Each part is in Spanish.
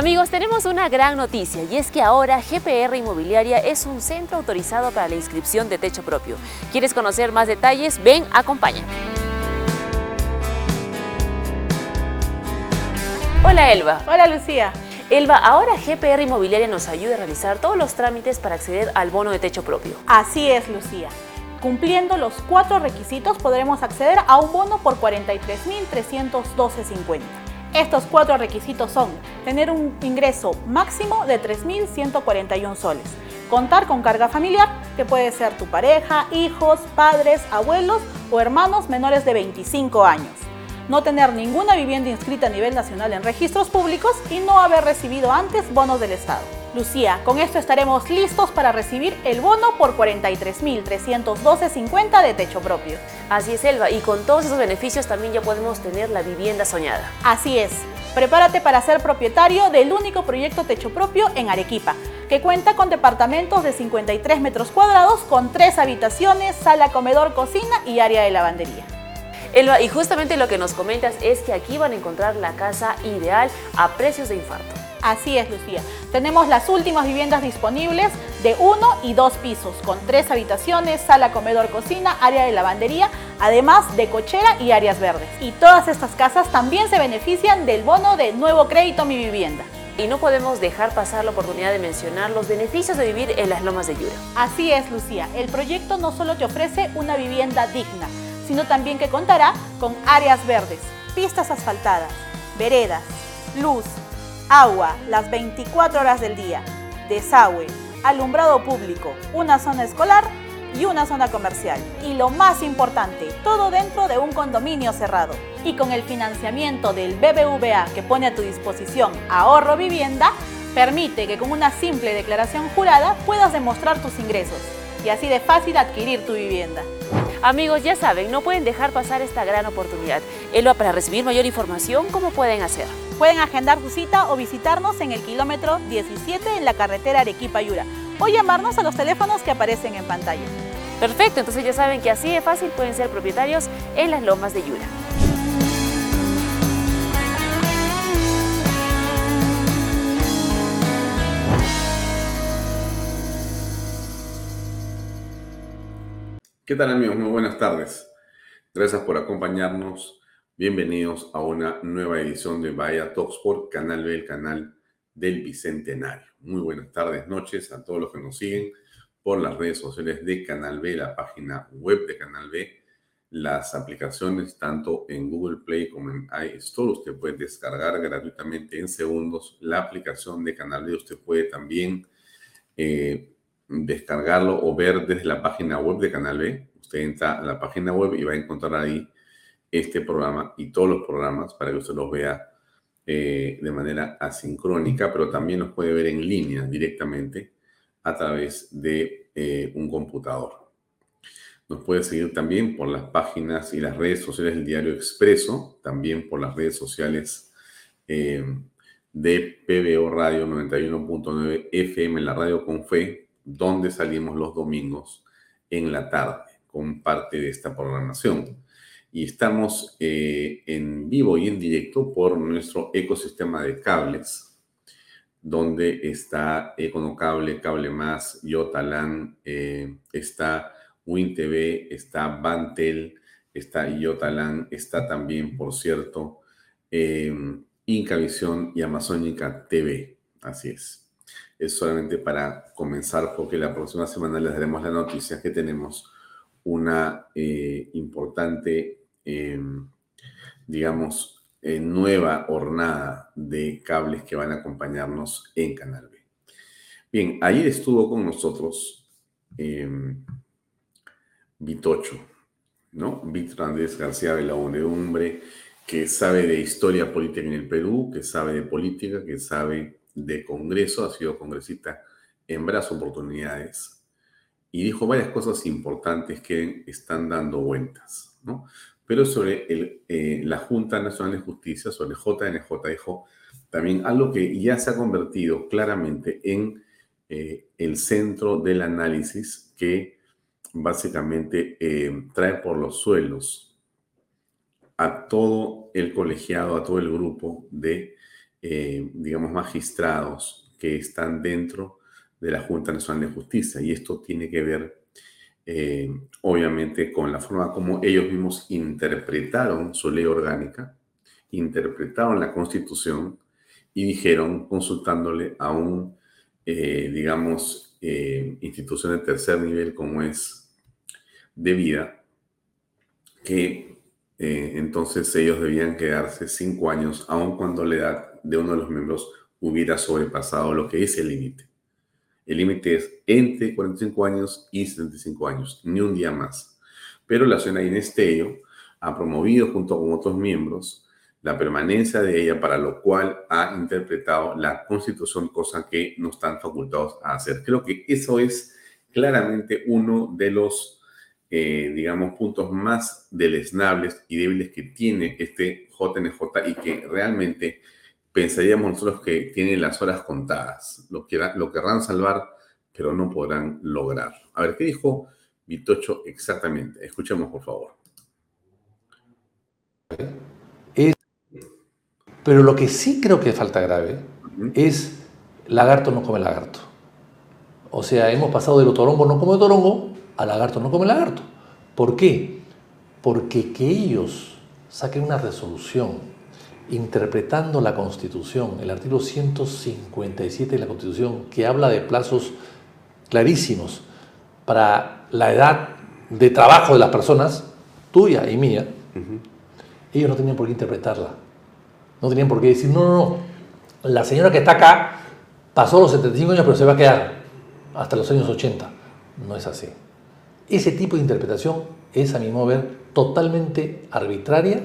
Amigos, tenemos una gran noticia y es que ahora GPR Inmobiliaria es un centro autorizado para la inscripción de techo propio. ¿Quieres conocer más detalles? Ven, acompáñame. Hola Elba. Hola Lucía. Elba, ahora GPR Inmobiliaria nos ayuda a realizar todos los trámites para acceder al bono de techo propio. Así es, Lucía. Cumpliendo los cuatro requisitos podremos acceder a un bono por 43.312.50. Estos cuatro requisitos son tener un ingreso máximo de 3.141 soles, contar con carga familiar, que puede ser tu pareja, hijos, padres, abuelos o hermanos menores de 25 años, no tener ninguna vivienda inscrita a nivel nacional en registros públicos y no haber recibido antes bonos del Estado. Lucía, con esto estaremos listos para recibir el bono por 43.312.50 de techo propio. Así es, Elba, y con todos esos beneficios también ya podemos tener la vivienda soñada. Así es. Prepárate para ser propietario del único proyecto techo propio en Arequipa, que cuenta con departamentos de 53 metros cuadrados con tres habitaciones, sala, comedor, cocina y área de lavandería. Elba, y justamente lo que nos comentas es que aquí van a encontrar la casa ideal a precios de infarto. Así es, Lucía. Tenemos las últimas viviendas disponibles de uno y dos pisos, con tres habitaciones, sala, comedor, cocina, área de lavandería, además de cochera y áreas verdes. Y todas estas casas también se benefician del bono de nuevo crédito Mi Vivienda. Y no podemos dejar pasar la oportunidad de mencionar los beneficios de vivir en las lomas de Yura. Así es, Lucía. El proyecto no solo te ofrece una vivienda digna, sino también que contará con áreas verdes, pistas asfaltadas, veredas, luz, agua las 24 horas del día, desagüe, alumbrado público, una zona escolar y una zona comercial. Y lo más importante, todo dentro de un condominio cerrado. Y con el financiamiento del BBVA que pone a tu disposición Ahorro Vivienda, permite que con una simple declaración jurada puedas demostrar tus ingresos y así de fácil adquirir tu vivienda. Amigos, ya saben, no pueden dejar pasar esta gran oportunidad. Elba, para recibir mayor información, ¿cómo pueden hacer? Pueden agendar su cita o visitarnos en el kilómetro 17 en la carretera Arequipa-Yura o llamarnos a los teléfonos que aparecen en pantalla. Perfecto, entonces ya saben que así de fácil pueden ser propietarios en las lomas de Yura. ¿Qué tal amigos? Muy buenas tardes. Gracias por acompañarnos Bienvenidos a una nueva edición de Vaya Talks por Canal B, el canal del Bicentenario. Muy buenas tardes, noches a todos los que nos siguen por las redes sociales de Canal B, la página web de Canal B, las aplicaciones tanto en Google Play como en iStore. Usted puede descargar gratuitamente en segundos la aplicación de Canal B. Usted puede también eh, descargarlo o ver desde la página web de Canal B. Usted entra a la página web y va a encontrar ahí este programa y todos los programas para que usted los vea eh, de manera asincrónica, pero también los puede ver en línea directamente a través de eh, un computador. Nos puede seguir también por las páginas y las redes sociales del diario Expreso, también por las redes sociales eh, de PBO Radio 91.9 FM, la radio con fe, donde salimos los domingos en la tarde con parte de esta programación y estamos eh, en vivo y en directo por nuestro ecosistema de cables, donde está Econocable, Cable Más, Yotalan, eh, está WinTV, está Bantel, está Yotalan, está también, por cierto, eh, Incavisión y Amazónica TV. Así es. Es solamente para comenzar, porque la próxima semana les daremos la noticia que tenemos una eh, importante, em, digamos, eh, nueva hornada de cables que van a acompañarnos en Canal B. Bien, ayer estuvo con nosotros em, Vitocho, ¿no? Víctor Andrés García de la hombre que sabe de historia política en el Perú, que sabe de política, que sabe de Congreso, ha sido congresista en varias oportunidades y dijo varias cosas importantes que están dando vueltas, ¿no? Pero sobre el, eh, la Junta Nacional de Justicia, sobre JNJ, dijo también algo que ya se ha convertido claramente en eh, el centro del análisis que básicamente eh, trae por los suelos a todo el colegiado, a todo el grupo de eh, digamos, magistrados que están dentro de la Junta Nacional de Justicia. Y esto tiene que ver, eh, obviamente, con la forma como ellos mismos interpretaron su ley orgánica, interpretaron la Constitución y dijeron, consultándole a un, eh, digamos, institución de tercer nivel como es de vida, que entonces ellos debían quedarse cinco años, aun cuando la edad de uno de los miembros hubiera sobrepasado lo que es el límite. El límite es entre 45 años y 75 años, ni un día más. Pero la señora Inés ha promovido junto con otros miembros la permanencia de ella, para lo cual ha interpretado la Constitución, cosa que no están facultados a hacer. Creo que eso es claramente uno de los, eh, digamos, puntos más deleznables y débiles que tiene este JNJ y que realmente pensaríamos nosotros que tienen las horas contadas. Lo, lo querrán salvar, pero no podrán lograr. A ver, ¿qué dijo Vitocho exactamente? Escuchemos, por favor. pero lo que sí creo que falta grave es lagarto no come lagarto. O sea, hemos pasado de lo torongo no come torongo a lagarto no come lagarto. ¿Por qué? Porque que ellos saquen una resolución interpretando la Constitución, el artículo 157 de la Constitución, que habla de plazos clarísimos para la edad de trabajo de las personas, tuya y mía, ellos no tenían por qué interpretarla. No tenían por qué decir, no, no, no, la señora que está acá pasó los 75 años, pero se va a quedar hasta los años 80. No es así. Ese tipo de interpretación es, a mi modo de ver, totalmente arbitraria,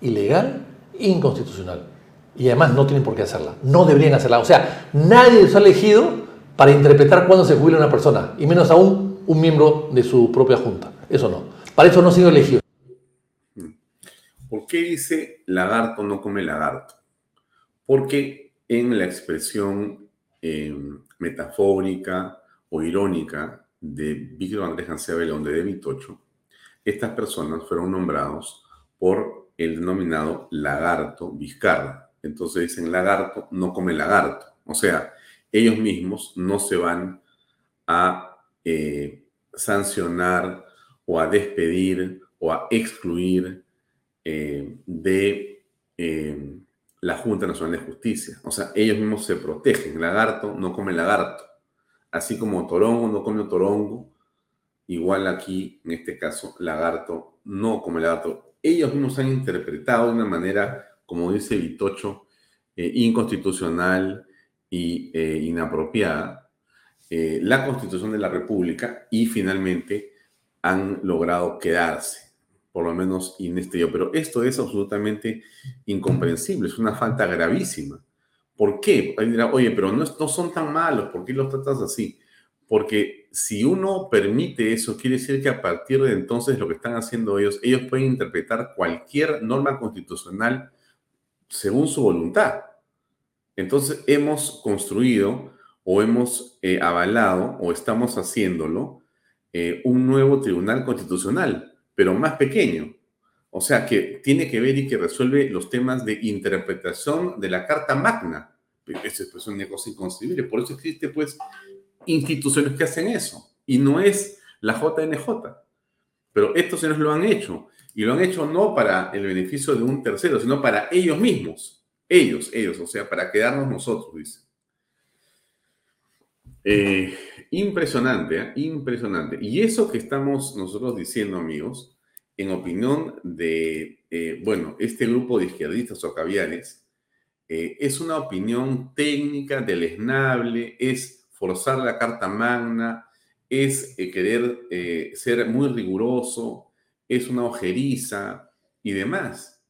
ilegal inconstitucional. Y además no tienen por qué hacerla. No deberían hacerla. O sea, nadie ha elegido para interpretar cuándo se jubila una persona, y menos aún un miembro de su propia junta. Eso no. Para eso no ha sido elegido. ¿Por qué dice lagarto no come lagarto? Porque en la expresión eh, metafórica o irónica de Víctor Andrés Hansea de de Vitocho, estas personas fueron nombrados por el denominado lagarto Vizcarra. Entonces dicen lagarto, no come lagarto. O sea, ellos mismos no se van a eh, sancionar o a despedir o a excluir eh, de eh, la Junta Nacional de Justicia. O sea, ellos mismos se protegen. Lagarto no come lagarto. Así como torongo no come torongo, igual aquí, en este caso, lagarto no come lagarto ellos mismos han interpretado de una manera, como dice Vitocho, eh, inconstitucional eh, inapropiada eh, la constitución de la República y finalmente han logrado quedarse, por lo menos inestéreo. Pero esto es absolutamente incomprensible, es una falta gravísima. ¿Por qué? Dirá, oye, pero no son tan malos, ¿por qué los tratas así? Porque si uno permite eso, quiere decir que a partir de entonces lo que están haciendo ellos, ellos pueden interpretar cualquier norma constitucional según su voluntad. Entonces hemos construido o hemos eh, avalado o estamos haciéndolo eh, un nuevo tribunal constitucional, pero más pequeño. O sea, que tiene que ver y que resuelve los temas de interpretación de la Carta Magna. Eso es pues, una cosa inconcebible. Por eso existe, pues, instituciones que hacen eso y no es la JNJ. Pero estos señores lo han hecho y lo han hecho no para el beneficio de un tercero, sino para ellos mismos. Ellos, ellos, o sea, para quedarnos nosotros, dice. Eh, impresionante, ¿eh? impresionante. Y eso que estamos nosotros diciendo, amigos, en opinión de, eh, bueno, este grupo de izquierdistas o caviares, es una opinión técnica, deleznable, es forzar la carta magna, es querer ser muy riguroso, es una ojeriza y demás.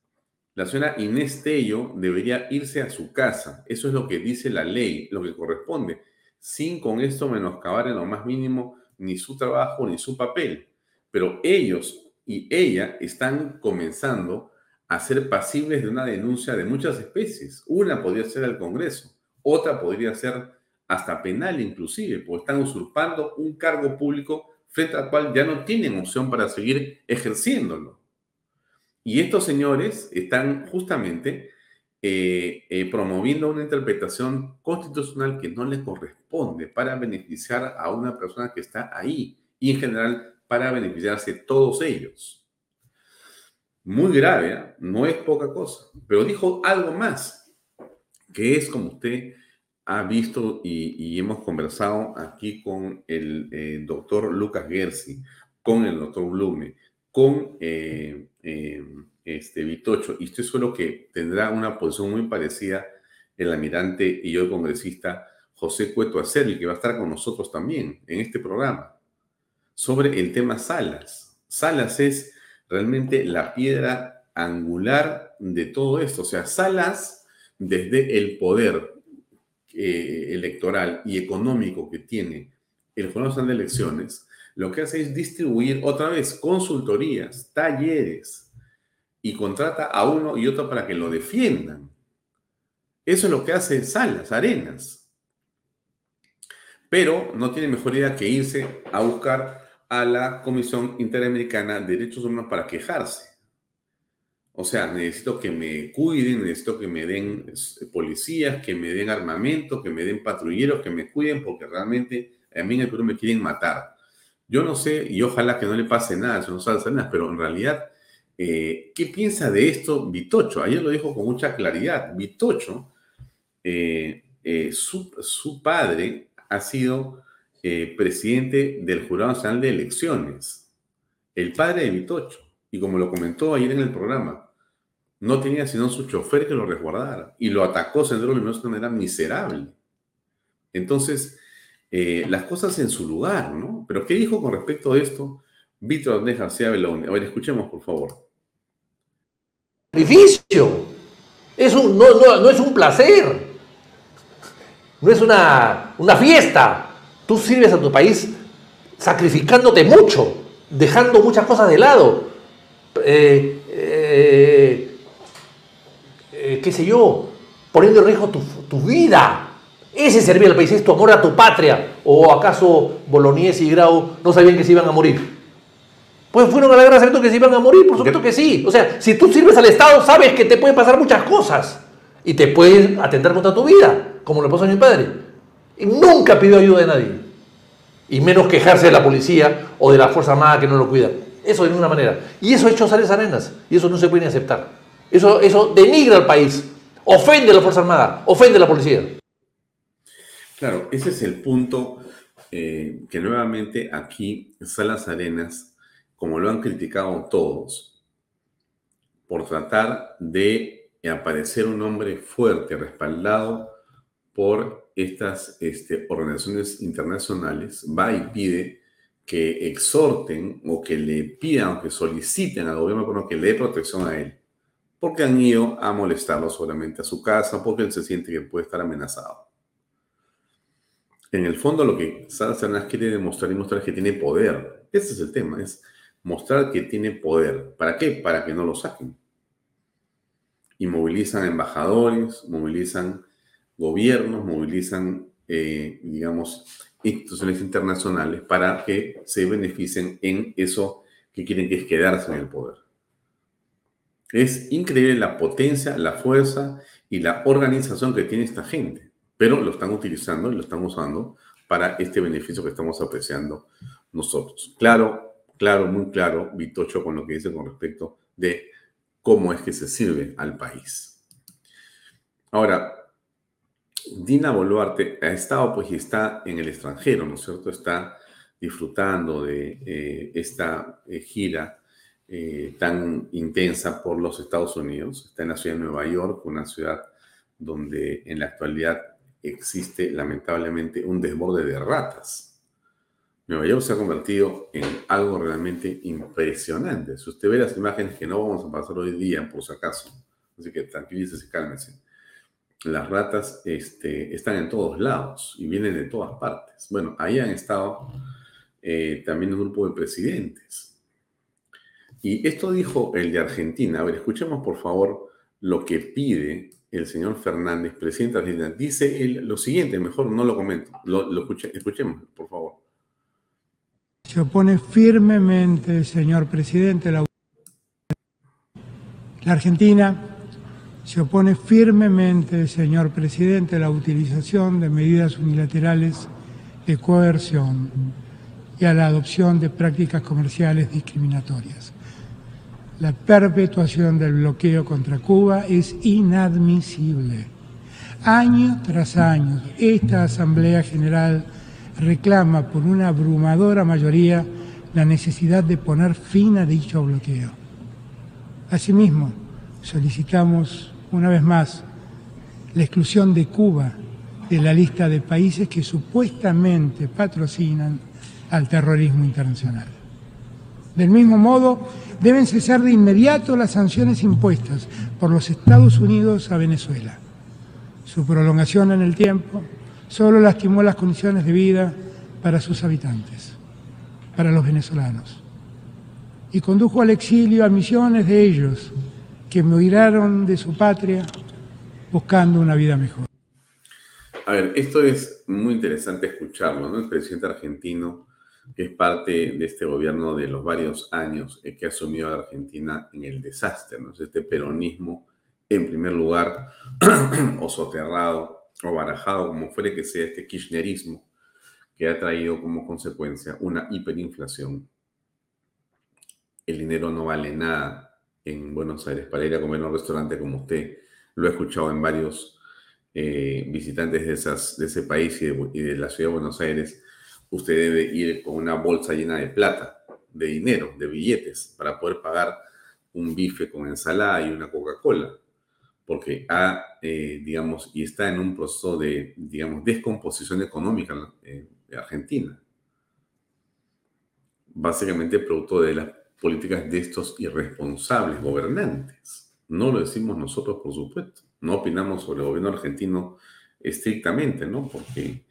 La señora Inés Tello debería irse a su casa. Eso es lo que dice la ley, lo que corresponde sin con esto menoscabar en lo más mínimo ni su trabajo ni su papel. Pero ellos y ella están comenzando a ser pasibles de una denuncia de muchas especies. Una podría ser el Congreso, otra podría ser hasta penal inclusive, porque están usurpando un cargo público frente al cual ya no tienen opción para seguir ejerciéndolo. Y estos señores están justamente eh, eh, promoviendo una interpretación constitucional que no le corresponde para beneficiar a una persona que está ahí y en general para beneficiarse todos ellos. Muy grave, ¿eh? no es poca cosa, pero dijo algo más, que es como usted ha visto y, hemos conversado aquí con el doctor Lucas Gersi, con el doctor Blume, con este, Vitocho, y estoy seguro que tendrá una posición muy parecida el almirante y yo el congresista José Cueto Acervi, que va a estar con nosotros también en este programa, sobre el tema Salas. Salas es realmente la piedra angular de todo esto. O sea, Salas, desde el poder eh, electoral y económico que tiene el Nacional de Elecciones, lo que hace es distribuir otra vez consultorías, talleres, y contrata a uno y otro para que lo defiendan. Eso es lo que hace Salas, Arenas. Pero no tiene mejor idea que irse a buscar a la Comisión Interamericana de Derechos Humanos para quejarse. O sea, necesito que me cuiden, necesito que me den policías, que me den armamento, que me den patrulleros, que me cuiden, porque realmente a mí en el Perú me quieren matar. Yo no sé, y ojalá que no le pase nada, eso no sabe nada, pero en realidad eh, ¿Qué piensa de esto Vitocho? Ayer lo dijo con mucha claridad. Vitocho, eh, eh, su, padre ha sido presidente del Jurado Nacional de Elecciones. El padre de Vitocho. Y como lo comentó ayer en el programa, no tenía sino su chofer que lo resguardara. Y lo atacó Sendero Luminoso de una manera miserable. Entonces, las cosas en su lugar, ¿no? Pero ¿qué dijo con respecto a esto Víctor Andrés García Belón? A ver, escuchemos, por favor sacrificio. Es un, no, no, es un placer. No es una, una fiesta. Tú sirves a tu país sacrificándote mucho, dejando muchas cosas de lado. Eh, eh, eh, qué sé yo, poniendo en riesgo tu, vida. Ese servir al país es tu amor a tu patria. ¿O acaso Bolognese y Grau no sabían que se iban a morir? Pues fueron a la guerra sabiendo que se iban a morir, por supuesto que sí. O sea, si tú sirves al Estado, sabes que te pueden pasar muchas cosas. Y te pueden atentar contra tu vida, como le pasó a mi padre. Y nunca pidió ayuda de nadie. Y menos quejarse de la policía o de la Fuerza Armada que no lo cuidan. Eso de ninguna manera. Y eso ha hecho Sales Arenas. Y eso no se puede ni aceptar. Eso, eso denigra al país. Ofende a la Fuerza Armada. Ofende a la policía. Claro, ese es el punto eh, que nuevamente aquí Salas Arenas como lo han criticado todos, por tratar de aparecer un hombre fuerte, respaldado por estas este, organizaciones internacionales, va y pide que exhorten o que le pidan o que soliciten al gobierno que le dé protección a él, porque han ido a molestarlo solamente a su casa, porque él se siente que puede estar amenazado. En el fondo lo que Salas quiere demostrar y mostrar es que tiene poder. Ese es el tema, es mostrar que tiene poder. ¿Para qué? Para que no lo saquen. Y movilizan embajadores, movilizan gobiernos, movilizan, eh, digamos, instituciones internacionales para que se beneficien en eso que quieren que es quedarse en el poder. Es increíble la potencia, la fuerza y la organización que tiene esta gente, pero lo están utilizando y lo están usando para este beneficio que estamos apreciando nosotros. Claro, claro, muy claro, Vitocho, con lo que dice con respecto de cómo es que se sirve al país. Ahora, Dina Boluarte ha estado, pues, y está en el extranjero, ¿no es cierto? Está disfrutando de eh, esta eh, gira eh, tan intensa por los Estados Unidos. Está en la ciudad de Nueva York, una ciudad donde en la actualidad existe lamentablemente un desborde de ratas. Nueva York se ha convertido en algo realmente impresionante. Si usted ve las imágenes que no vamos a pasar hoy día, por si acaso, así que tranquilícese cálmese las ratas este, están en todos lados y vienen de todas partes. Bueno, ahí han estado eh, también un grupo de presidentes. Y esto dijo el de Argentina. A ver, escuchemos por favor lo que pide el señor Fernández, presidente de Argentina. Dice él lo siguiente, mejor no lo comento, escuchemos, por favor. Se opone firmemente, señor presidente, la, la Argentina se opone firmemente, señor presidente, a la utilización de medidas unilaterales de coerción y a la adopción de prácticas comerciales discriminatorias. La perpetuación del bloqueo contra Cuba es inadmisible. Año tras año, esta Asamblea General reclama por una abrumadora mayoría la necesidad de poner fin a dicho bloqueo. Asimismo, solicitamos una vez más, la exclusión de Cuba de la lista de países que supuestamente patrocinan al terrorismo internacional. Del mismo modo, deben cesar de inmediato las sanciones impuestas por los Estados Unidos a Venezuela. Su prolongación en el tiempo solo lastimó las condiciones de vida para sus habitantes, para los venezolanos, y condujo al exilio a millones de ellos que migraron de su patria buscando una vida mejor. A ver, esto es muy interesante escucharlo, ¿no? El presidente argentino, que es parte de este gobierno de los varios años que ha asumido a Argentina en el desastre, ¿no? Este peronismo, en primer lugar, o soterrado, o barajado, como fuere que sea, este kirchnerismo, que ha traído como consecuencia una hiperinflación. El dinero no vale nada, en Buenos Aires para ir a comer en un restaurante como usted lo he escuchado en varios eh, visitantes de, esas, de ese país y de, la ciudad de Buenos Aires, usted debe ir con una bolsa llena de plata, de dinero, de billetes, para poder pagar un bife con ensalada y una Coca-Cola, porque ha, eh, digamos, y está en un proceso de, digamos, descomposición económica en Argentina. Básicamente producto de la políticas de estos irresponsables gobernantes. No lo decimos nosotros, por supuesto. No opinamos sobre el gobierno argentino estrictamente, ¿no? Porque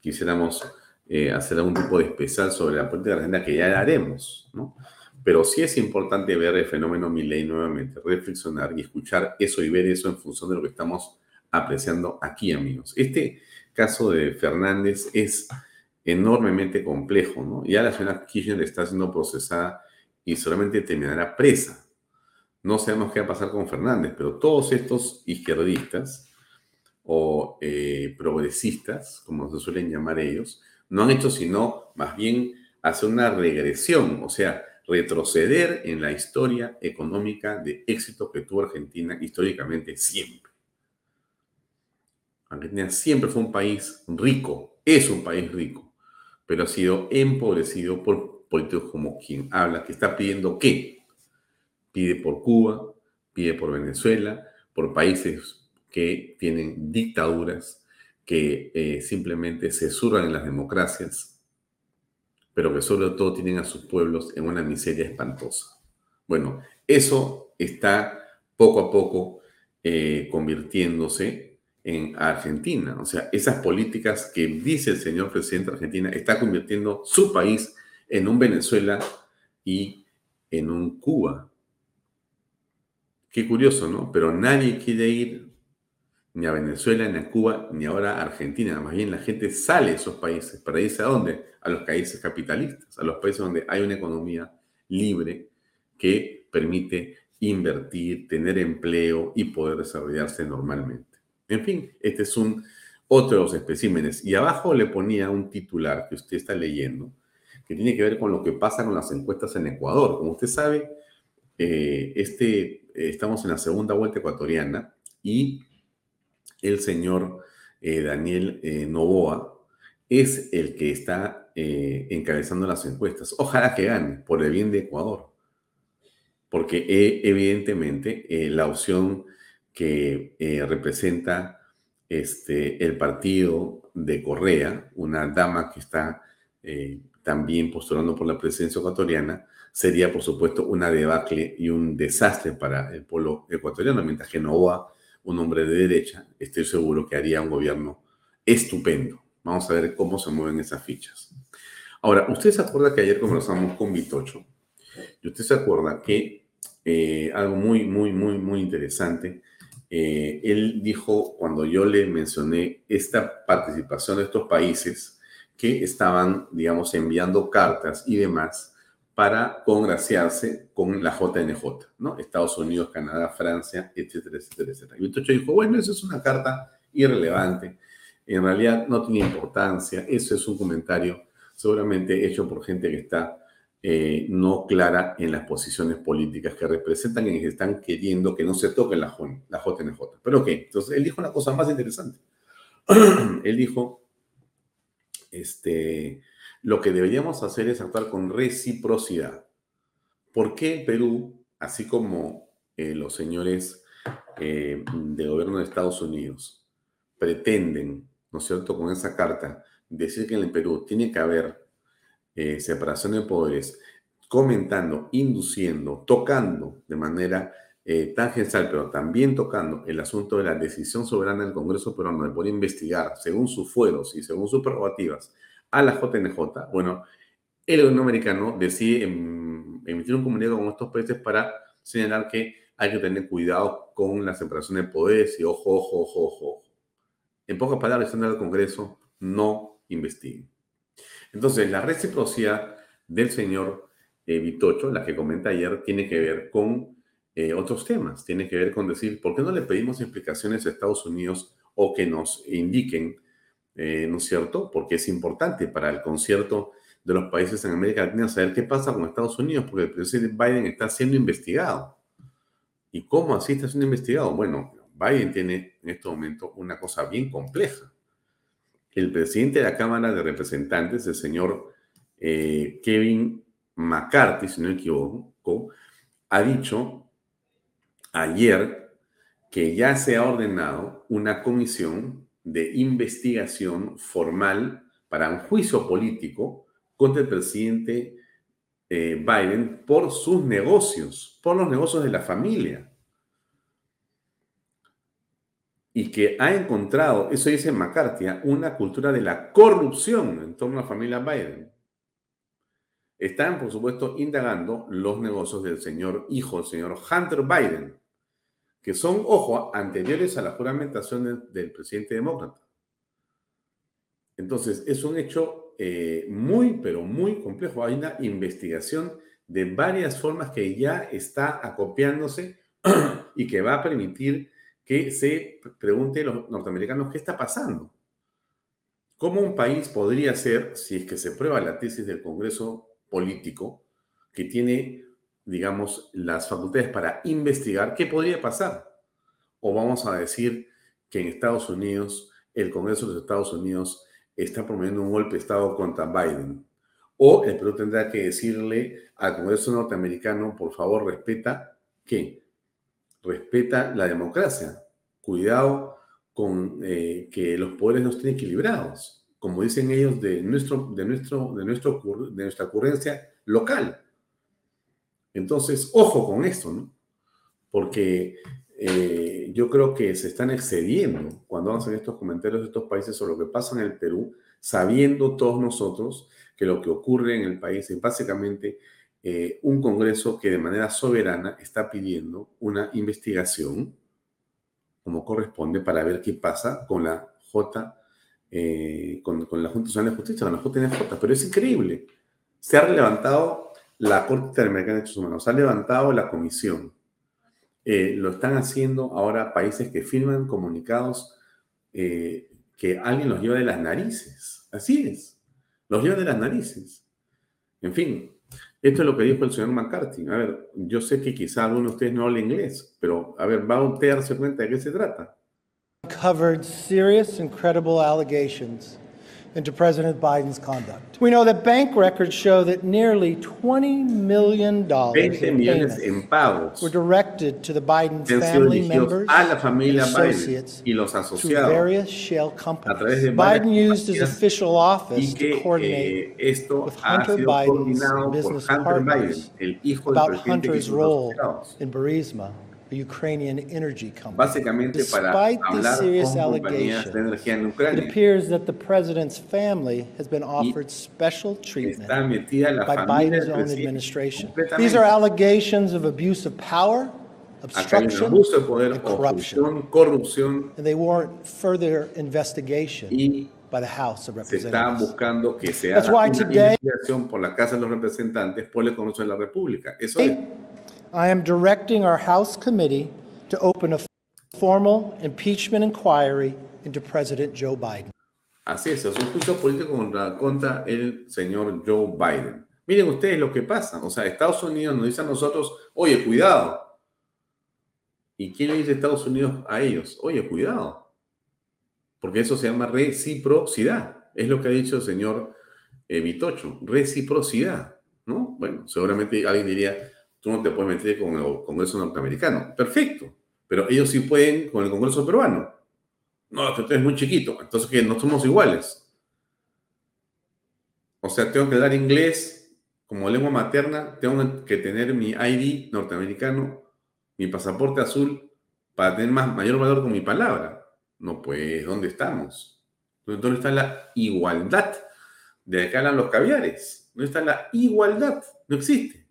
quisiéramos eh, hacer algún tipo de especial sobre la política argentina que ya haremos, ¿no? Pero sí es importante ver el fenómeno Milley nuevamente, reflexionar y escuchar eso y ver eso en función de lo que estamos apreciando aquí, amigos. Este caso de Fernández es enormemente complejo, ¿no? Ya la señora Kirchner está siendo procesada y solamente terminará presa. No sabemos qué va a pasar con Fernández, pero todos estos izquierdistas o eh, progresistas, como se suelen llamar ellos, no han hecho sino más bien hacer una regresión, o sea, retroceder en la historia económica de éxito que tuvo Argentina históricamente siempre. Argentina siempre fue un país rico, es un país rico, pero ha sido empobrecido por políticos como quien habla, que está pidiendo qué? Pide por Cuba, pide por Venezuela, por países que tienen dictaduras, que eh, simplemente se surran en las democracias, pero que sobre todo tienen a sus pueblos en una miseria espantosa. Bueno, eso está poco a poco eh, convirtiéndose en Argentina. O sea, esas políticas que dice el señor presidente de Argentina está convirtiendo su país en un Venezuela y en un Cuba. Qué curioso, ¿no? Pero nadie quiere ir ni a Venezuela, ni a Cuba, ni ahora a Argentina. Más bien la gente sale de esos países. ¿Para irse a dónde? A los países capitalistas, a los países donde hay una economía libre que permite invertir, tener empleo y poder desarrollarse normalmente. En fin, este es un otro de los especímenes. Y abajo le ponía un titular que usted está leyendo, que tiene que ver con lo que pasa con las encuestas en Ecuador. Como usted sabe, eh, este, estamos en la segunda vuelta ecuatoriana y el señor eh, Daniel eh, Novoa, es el que está eh, encabezando las encuestas. Ojalá que gane por el bien de Ecuador, porque evidentemente la opción que representa este, el partido de Correa, una dama que está también postulando por la presidencia ecuatoriana, sería, por supuesto, una debacle y un desastre para el pueblo ecuatoriano, mientras que Novoa, un hombre de derecha, estoy seguro que haría un gobierno estupendo. Vamos a ver cómo se mueven esas fichas. Ahora, usted se acuerda que ayer conversamos con Vitocho, y usted se acuerda que eh, algo muy, muy, muy, muy interesante, eh, él dijo cuando yo le mencioné esta participación de estos países que estaban, digamos, enviando cartas y demás, para congraciarse con la JNJ, ¿no? Estados Unidos, Canadá, Francia, etcétera, etcétera, etcétera. Y entonces dijo, bueno, eso es una carta irrelevante, en realidad no tiene importancia, eso es un comentario seguramente hecho por gente que está eh, no clara en las posiciones políticas que representan y que están queriendo que no se toque la, la JNJ. Pero qué, entonces él dijo una cosa más interesante. él dijo, este, lo que deberíamos hacer es actuar con reciprocidad. ¿Por qué Perú, así como eh, los señores eh, del gobierno de Estados Unidos pretenden, ¿no es cierto?, con esa carta, decir que en el Perú tiene que haber eh, separación de poderes, comentando, induciendo, tocando de manera tangencial, pero también tocando el asunto de la decisión soberana del Congreso peruano de poder investigar según sus fueros y según sus prerrogativas a la JNJ, bueno, el gobierno americano decide em, emitir un comunicado con estos países para señalar que hay que tener cuidado con la separación de poderes y ojo, ojo, ojo, ojo. En pocas palabras, están del Congreso, no investiguen. Entonces, la reciprocidad del señor eh, Vitocho, la que comenta ayer, tiene que ver con eh, otros temas. Tiene que ver con decir, ¿por qué no le pedimos explicaciones a Estados Unidos o que nos indiquen eh, ¿no es cierto? Porque es importante para el concierto de los países en América Latina saber qué pasa con Estados Unidos, porque el presidente Biden está siendo investigado. ¿Y cómo así está siendo investigado? Bueno, Biden tiene en este momento una cosa bien compleja. El presidente de la Cámara de Representantes, el señor eh, Kevin McCarthy, si no me equivoco, ha dicho ayer que ya se ha ordenado una comisión de investigación formal para un juicio político contra el presidente eh, Biden por sus negocios, por los negocios de la familia. Y que ha encontrado, eso dice McCarthy, una cultura de la corrupción en torno a la familia Biden. Están, por supuesto, indagando los negocios del señor hijo, el señor Hunter Biden, que son, ojo, anteriores a la juramentación del, presidente demócrata. Entonces, es un hecho eh, muy, pero muy complejo. Hay una investigación de varias formas que ya está acopiándose y que va a permitir que se pregunte a los norteamericanos qué está pasando. ¿Cómo un país podría ser, si es que se prueba la tesis del Congreso político, que tiene digamos, las facultades para investigar qué podría pasar. O vamos a decir que en Estados Unidos, el Congreso de los Estados Unidos está promoviendo un golpe de Estado contra Biden. O el Perú tendrá que decirle al Congreso norteamericano, por favor, respeta qué? Respeta la democracia. Cuidado con eh, que los poderes no estén equilibrados, como dicen ellos de, nuestro, de, nuestro, de, nuestro, de nuestra ocurrencia local. Entonces, ojo con esto, ¿no? Porque eh, yo creo que se están excediendo cuando hacen estos comentarios de estos países sobre lo que pasa en el Perú, sabiendo todos nosotros que lo que ocurre en el país es básicamente eh, un Congreso que de manera soberana está pidiendo una investigación, como corresponde, para ver qué pasa con la J, eh, con, la Junta Nacional de Justicia, con la JNJ. Pero es increíble. Se ha levantado la Corte Interamericana de Derechos Humanos ha levantado la comisión. Eh, lo están haciendo ahora países que firman comunicados eh, que alguien los lleva de las narices. Así es, los lleva de las narices. En fin, esto es lo que dijo el señor McCarthy. A ver, yo sé que quizá alguno de ustedes no habla inglés, pero a ver, va usted darse cuenta de qué se trata. uncovered serious and credible allegations into President Biden's conduct. We know that bank records show that nearly $20 million 20 in millones en pagos were directed to the Biden que family members a la and familia Biden y los through asociados various shell a través companies. de Biden used his official office to coordinate eh, esto with Hunter Biden's business Hunter Biden, partners el hijo del about Hunter's role in Burisma, a Ukrainian energy company. Básicamente para hablar serious con compañías de energía en It Ucrania. appears that the president's family has been offered special treatment Está metida la by familia Biden's del own presidente administration. completamente. These are allegations of abuse of power, Acá hay un obstruction, abuso de poder, obstrucción, corrupción and they warrant further investigation y by the House of se está Representatives. buscando que se That's haga why una today- investigación por la Casa de los Representantes por el Congreso de la República. Eso es. I am directing our House committee to open a formal impeachment inquiry into President Joe Biden. Así es, es un juicio político contra, el señor Joe Biden. Miren ustedes lo que pasa. O sea, Estados Unidos nos dice a nosotros, oye, cuidado. ¿Y quién le dice Estados Unidos a ellos? Oye, cuidado. Porque eso se llama reciprocidad. Es lo que ha dicho el señor eh, Vitocho. Reciprocidad. ¿No? Bueno, seguramente alguien diría, tú no te puedes meter con el Congreso norteamericano. Perfecto. Pero ellos sí pueden con el Congreso peruano. No, es que tú eres muy chiquito. Entonces, que no somos iguales. O sea, tengo que dar inglés como lengua materna, tengo que tener mi ID norteamericano, mi pasaporte azul, para tener más, mayor valor con mi palabra. No, pues, ¿dónde estamos? ¿Dónde está la igualdad? De acá hablan los caviares. ¿Dónde está la igualdad? No existe.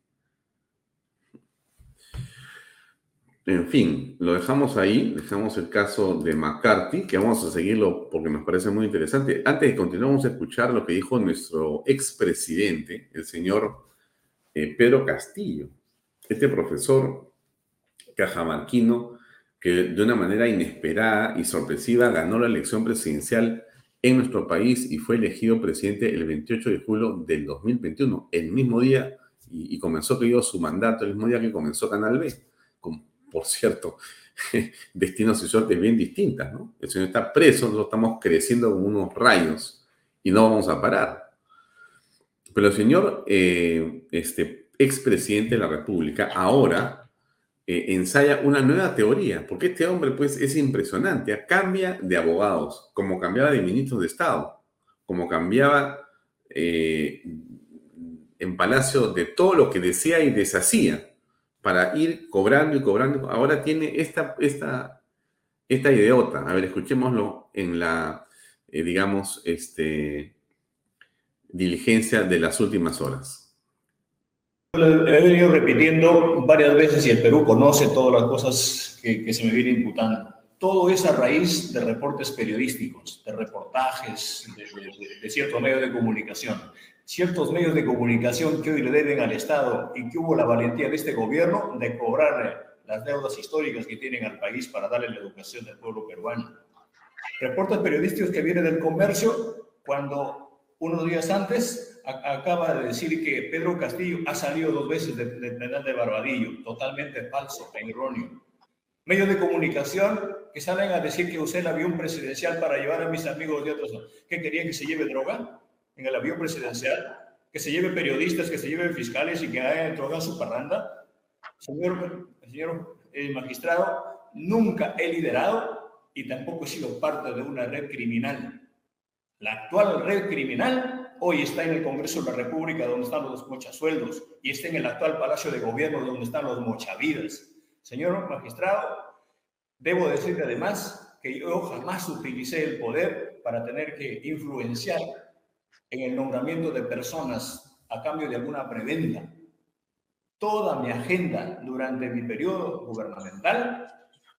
En fin, lo dejamos ahí, dejamos el caso de McCarthy, que vamos a seguirlo porque nos parece muy interesante. Antes de continuar, vamos a escuchar lo que dijo nuestro expresidente, el señor eh, Pedro Castillo, este profesor cajamarquino que de una manera inesperada y sorpresiva ganó la elección presidencial en nuestro país y fue elegido presidente el 28 de julio del 2021, el mismo día, y, y comenzó que dio su mandato, el mismo día que comenzó Canal B. Por cierto, destinos y suertes bien distintas, ¿no? El señor está preso, nosotros estamos creciendo como unos rayos y no vamos a parar. Pero el señor, eh, este expresidente de la República, ahora eh, ensaya una nueva teoría, porque este hombre, pues, es impresionante. Cambia de abogados, como cambiaba de ministros de Estado, como cambiaba eh, en Palacio de todo lo que decía y deshacía para ir cobrando y cobrando. Ahora tiene esta, esta, esta idiota. A ver, escuchémoslo en la, eh, digamos, este, diligencia de las últimas horas. He venido repitiendo varias veces y el Perú conoce todas las cosas que, se me vienen imputando. Todo es a raíz de reportes periodísticos, de reportajes, de, de, de ciertos medios de comunicación ciertos medios de comunicación que hoy le deben al Estado y que hubo la valentía de este gobierno de cobrar las deudas históricas que tienen al país para darle la educación del pueblo peruano. Reportes periodísticos que vienen del comercio cuando unos días antes acaba de decir que Pedro Castillo ha salido dos veces del de penal de Barbadillo, totalmente falso, erróneo. Medios de comunicación que salen a decir que usé el avión presidencial para llevar a mis amigos de otros, que quería que se lleve droga en el avión presidencial, que se lleve periodistas, que se lleven fiscales y que hagan su parranda. Señor, señor eh, magistrado, nunca he liderado y tampoco he sido parte de una red criminal. La actual red criminal hoy está en el Congreso de la República, donde están los mochasueldos, y está en el actual Palacio de Gobierno, donde están los mochavidas. Señor magistrado, debo decirle además que yo jamás utilicé el poder para tener que influenciar en el nombramiento de personas a cambio de alguna prebenda. Toda mi agenda durante mi periodo gubernamental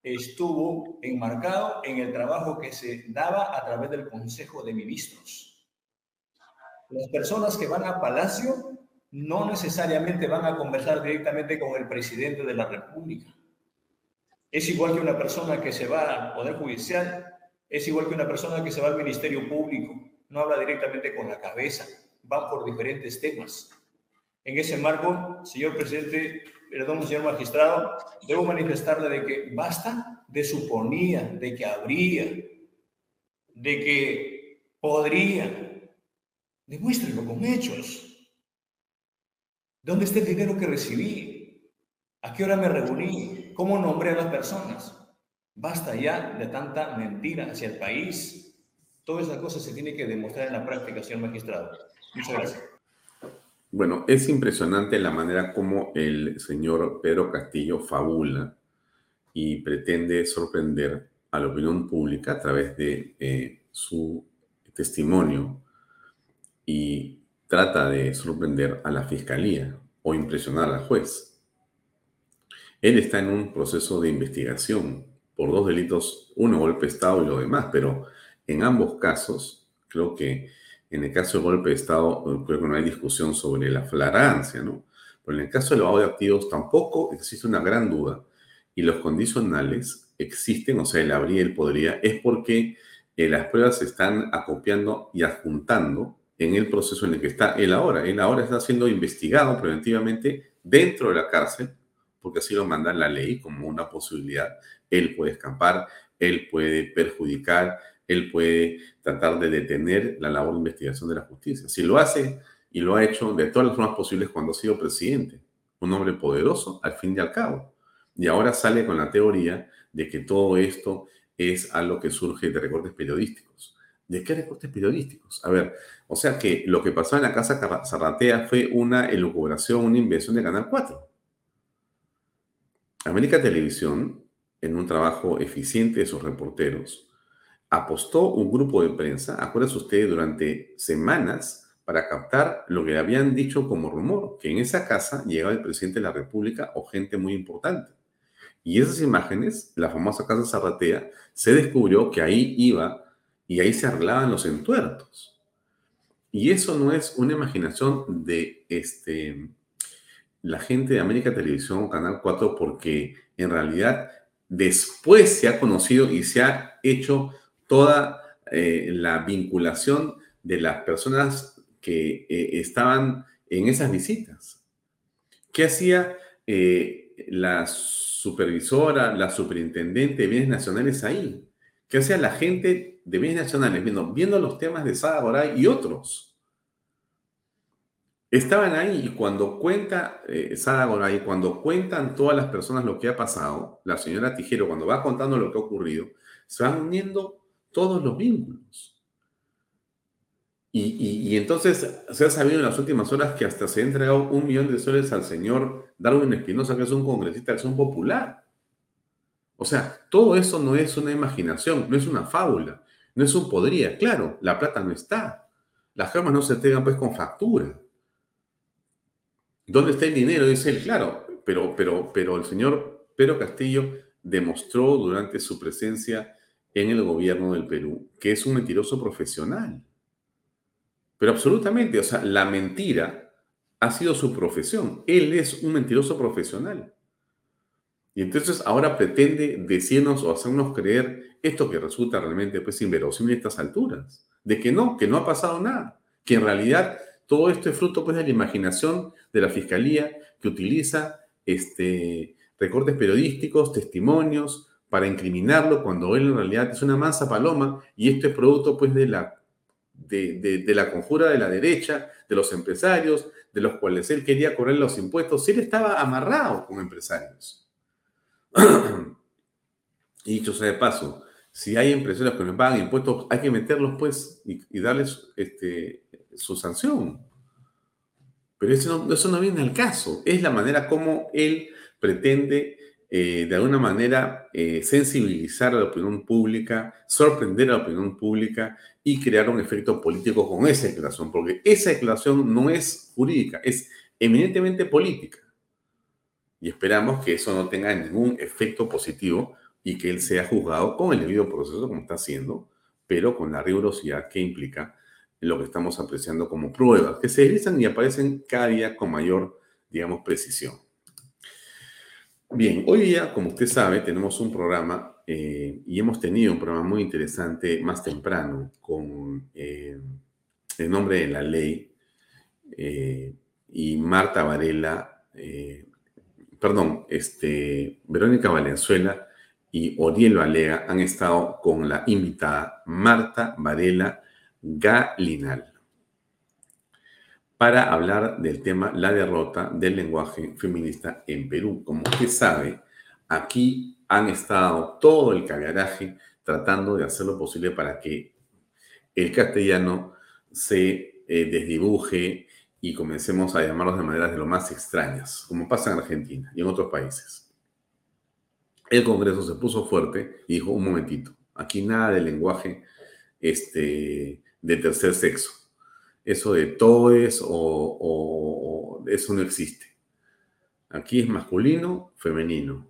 estuvo enmarcado en el trabajo que se daba a través del Consejo de Ministros. Las personas que van a Palacio no necesariamente van a conversar directamente con el presidente de la República. Es igual que una persona que se va al Poder Judicial, es igual que una persona que se va al Ministerio Público, no habla directamente con la cabeza, van por diferentes temas. En ese marco, señor presidente, perdón, señor magistrado, debo manifestarle de que basta de suponía, de que habría, de que podría. Demuéstrenlo con hechos. ¿Dónde está el dinero que recibí? ¿A qué hora me reuní? ¿Cómo nombré a las personas? Basta ya de tanta mentira hacia el país. Todas esas cosas se tienen que demostrar en la práctica, señor magistrado. Muchas gracias. Bueno, es impresionante la manera como el señor Pedro Castillo fabula y pretende sorprender a la opinión pública a través de eh, su testimonio y trata de sorprender a la fiscalía o impresionar al juez. Él está en un proceso de investigación por dos delitos, uno golpe de Estado y lo demás, pero en ambos casos, creo que en el caso del golpe de Estado, creo que no hay discusión sobre la flagrancia, ¿no? Pero en el caso del lavado de activos tampoco existe una gran duda y los condicionales existen, o sea, el habría y podría, es porque eh, las pruebas se están acopiando y adjuntando en el proceso en el que está él ahora. Él ahora está siendo investigado preventivamente dentro de la cárcel, porque así lo manda la ley como una posibilidad. Él puede escapar, él puede perjudicar, él puede tratar de detener la labor de investigación de la justicia. Si lo hace y lo ha hecho de todas las formas posibles cuando ha sido presidente, un hombre poderoso al fin y al cabo. Y ahora sale con la teoría de que todo esto es algo que surge de recortes periodísticos. ¿De qué recortes periodísticos? A ver, o sea que lo que pasó en la Casa Zarratea fue una elucubración, una invención de Canal 4. América Televisión, en un trabajo eficiente de sus reporteros, apostó un grupo de prensa, acuérdense ustedes, durante semanas para captar lo que habían dicho como rumor, que en esa casa llegaba el presidente de la República o gente muy importante. Y esas imágenes, la famosa casa Zarratea, se descubrió que ahí iba y ahí se arreglaban los entuertos. Y eso no es una imaginación de este, la gente de América Televisión, Canal 4, porque en realidad después se ha conocido y se ha hecho toda eh, la vinculación de las personas que eh, estaban en esas visitas. ¿Qué hacía eh, la supervisora, la superintendente de bienes nacionales ahí? ¿Qué hacía la gente de bienes nacionales viendo, viendo los temas de Sada Goray y otros? Estaban ahí y cuando cuenta Sada Goray, cuando cuentan todas las personas lo que ha pasado, la señora Tijero, cuando va contando lo que ha ocurrido, se van uniendo todos los vínculos. Y, entonces se ha sabido en las últimas horas que hasta se ha entregado un millón de soles al señor Darwin Espinosa, que es un congresista de acción popular. O sea, todo eso no es una imaginación, no es una fábula, no es un podría. Claro, la plata no está. Las firmas no se entregan pues con factura. ¿Dónde está el dinero? Dice él, claro, pero, pero, pero el señor Pedro Castillo demostró durante su presencia en el gobierno del Perú, que es un mentiroso profesional. Pero absolutamente, o sea, la mentira ha sido su profesión. Él es un mentiroso profesional. Y entonces ahora pretende decirnos o hacernos creer esto que resulta realmente pues inverosímil a estas alturas, de que no, que no ha pasado nada, que en realidad todo esto es fruto pues de la imaginación de la fiscalía que utiliza este, recortes periodísticos, testimonios, para incriminarlo cuando él en realidad es una mansa paloma y esto es producto pues de la, de, la conjura de la derecha, de los empresarios, de los cuales él quería cobrar los impuestos. Él estaba amarrado con empresarios. y dicho sea de paso, si hay empresarios que no pagan impuestos, hay que meterlos pues y, darles este, su sanción. Pero eso no, eso no viene al caso. Es la manera como él pretende eh, de alguna manera eh, sensibilizar a la opinión pública, sorprender a la opinión pública y crear un efecto político con esa declaración, porque esa declaración no es jurídica, es eminentemente política. Y esperamos que eso no tenga ningún efecto positivo y que él sea juzgado con el debido proceso como está haciendo, pero con la rigurosidad que implica lo que estamos apreciando como pruebas, que se deslizan y aparecen cada día con mayor, digamos, precisión. Bien, hoy día, como usted sabe, tenemos un programa eh, y hemos tenido un programa muy interesante más temprano con eh, el nombre de la ley eh, y Marta Varela, perdón, este, Verónica Valenzuela y Oriel Valega han estado con la invitada Marta Varela Galinal para hablar del tema la derrota del lenguaje feminista en Perú. Como usted sabe, aquí han estado todo el cagaraje tratando de hacer lo posible para que el castellano se eh, desdibuje y comencemos a llamarlos de maneras de lo más extrañas, como pasa en Argentina y en otros países. El Congreso se puso fuerte y dijo, un momentito, aquí nada de lenguaje este, de tercer sexo. Eso de todes o, o eso no existe. Aquí es masculino, femenino.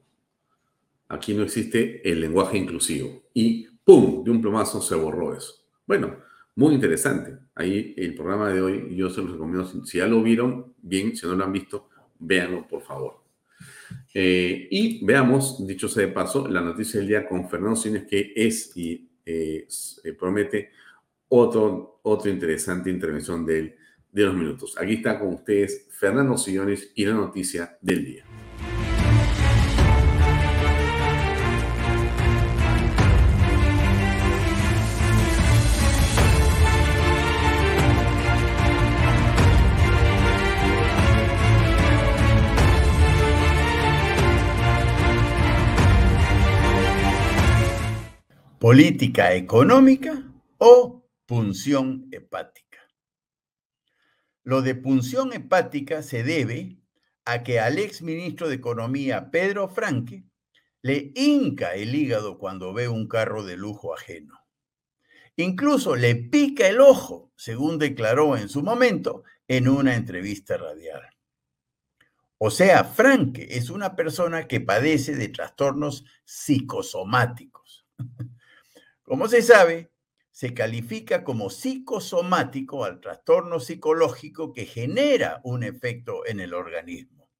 Aquí no existe el lenguaje inclusivo. Y ¡pum! De un plomazo se borró eso. Bueno, muy interesante. Ahí el programa de hoy yo se los recomiendo. Si ya lo vieron, bien. Si no lo han visto, véanlo, por favor. Eh, y veamos, dicho sea de paso, la noticia del día con Fernando Cines, que es y eh, eh, promete otro, otra interesante intervención de, de los minutos. Aquí está con ustedes Fernando Sillones y la noticia del día. política económica o punción hepática. Lo de punción hepática se debe a que al ex ministro de Economía, Pedro Franque, le hinca el hígado cuando ve un carro de lujo ajeno. Incluso le pica el ojo, según declaró en su momento en una entrevista radial. O sea, Franque es una persona que padece de trastornos psicosomáticos. Como se sabe, se califica como psicosomático al trastorno psicológico que genera un efecto en el organismo.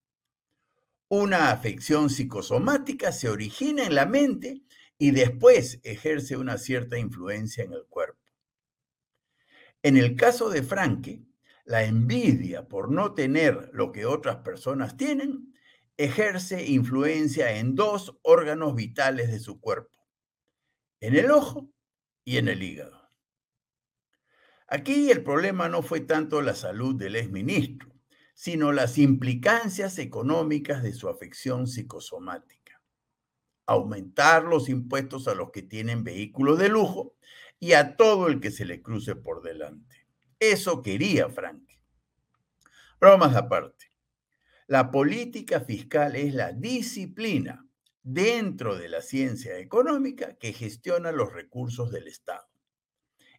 Una afección psicosomática se origina en la mente y después ejerce una cierta influencia en el cuerpo. En el caso de Franke, la envidia por no tener lo que otras personas tienen ejerce influencia en dos órganos vitales de su cuerpo en el ojo y en el hígado. Aquí el problema no fue tanto la salud del exministro, sino las implicancias económicas de su afección psicosomática. Aumentar los impuestos a los que tienen vehículos de lujo y a todo el que se le cruce por delante. Eso quería Frank. Bromas aparte. La política fiscal es la disciplina dentro de la ciencia económica que gestiona los recursos del Estado.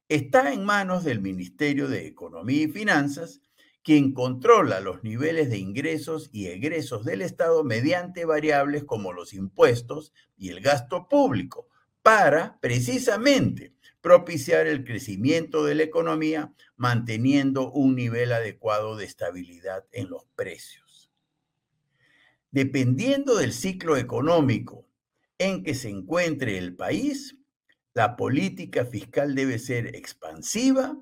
Está en manos del Ministerio de Economía y Finanzas, quien controla los niveles de ingresos y egresos del Estado mediante variables como los impuestos y el gasto público, para precisamente propiciar el crecimiento de la economía, manteniendo un nivel adecuado de estabilidad en los precios dependiendo del ciclo económico en que se encuentre el país, la política fiscal debe ser expansiva,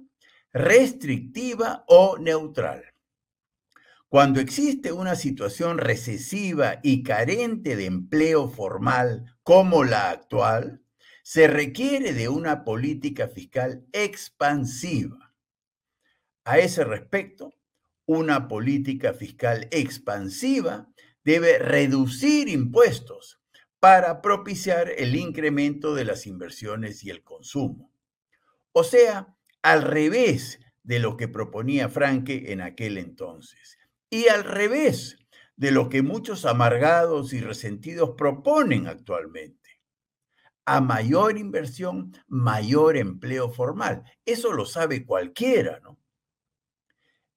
restrictiva o neutral. Cuando existe una situación recesiva y carente de empleo formal como la actual, se requiere de una política fiscal expansiva. A ese respecto, una política fiscal expansiva debe reducir impuestos para propiciar el incremento de las inversiones y el consumo. O sea, al revés de lo que proponía Franke en aquel entonces. Y al revés de lo que muchos amargados y resentidos proponen actualmente. A mayor inversión, mayor empleo formal. Eso lo sabe cualquiera, ¿no?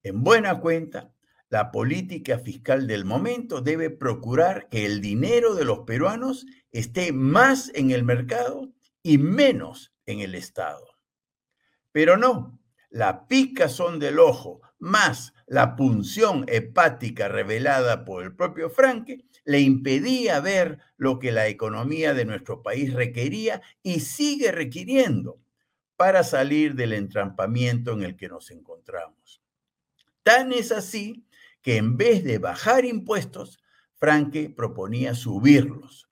En buena cuenta, la política fiscal del momento debe procurar que el dinero de los peruanos esté más en el mercado y menos en el Estado. Pero no, la picazón del ojo más la punción hepática revelada por el propio Franke le impedía ver lo que la economía de nuestro país requería y sigue requiriendo para salir del entrampamiento en el que nos encontramos. Tan es así que en vez de bajar impuestos, Franke proponía subirlos,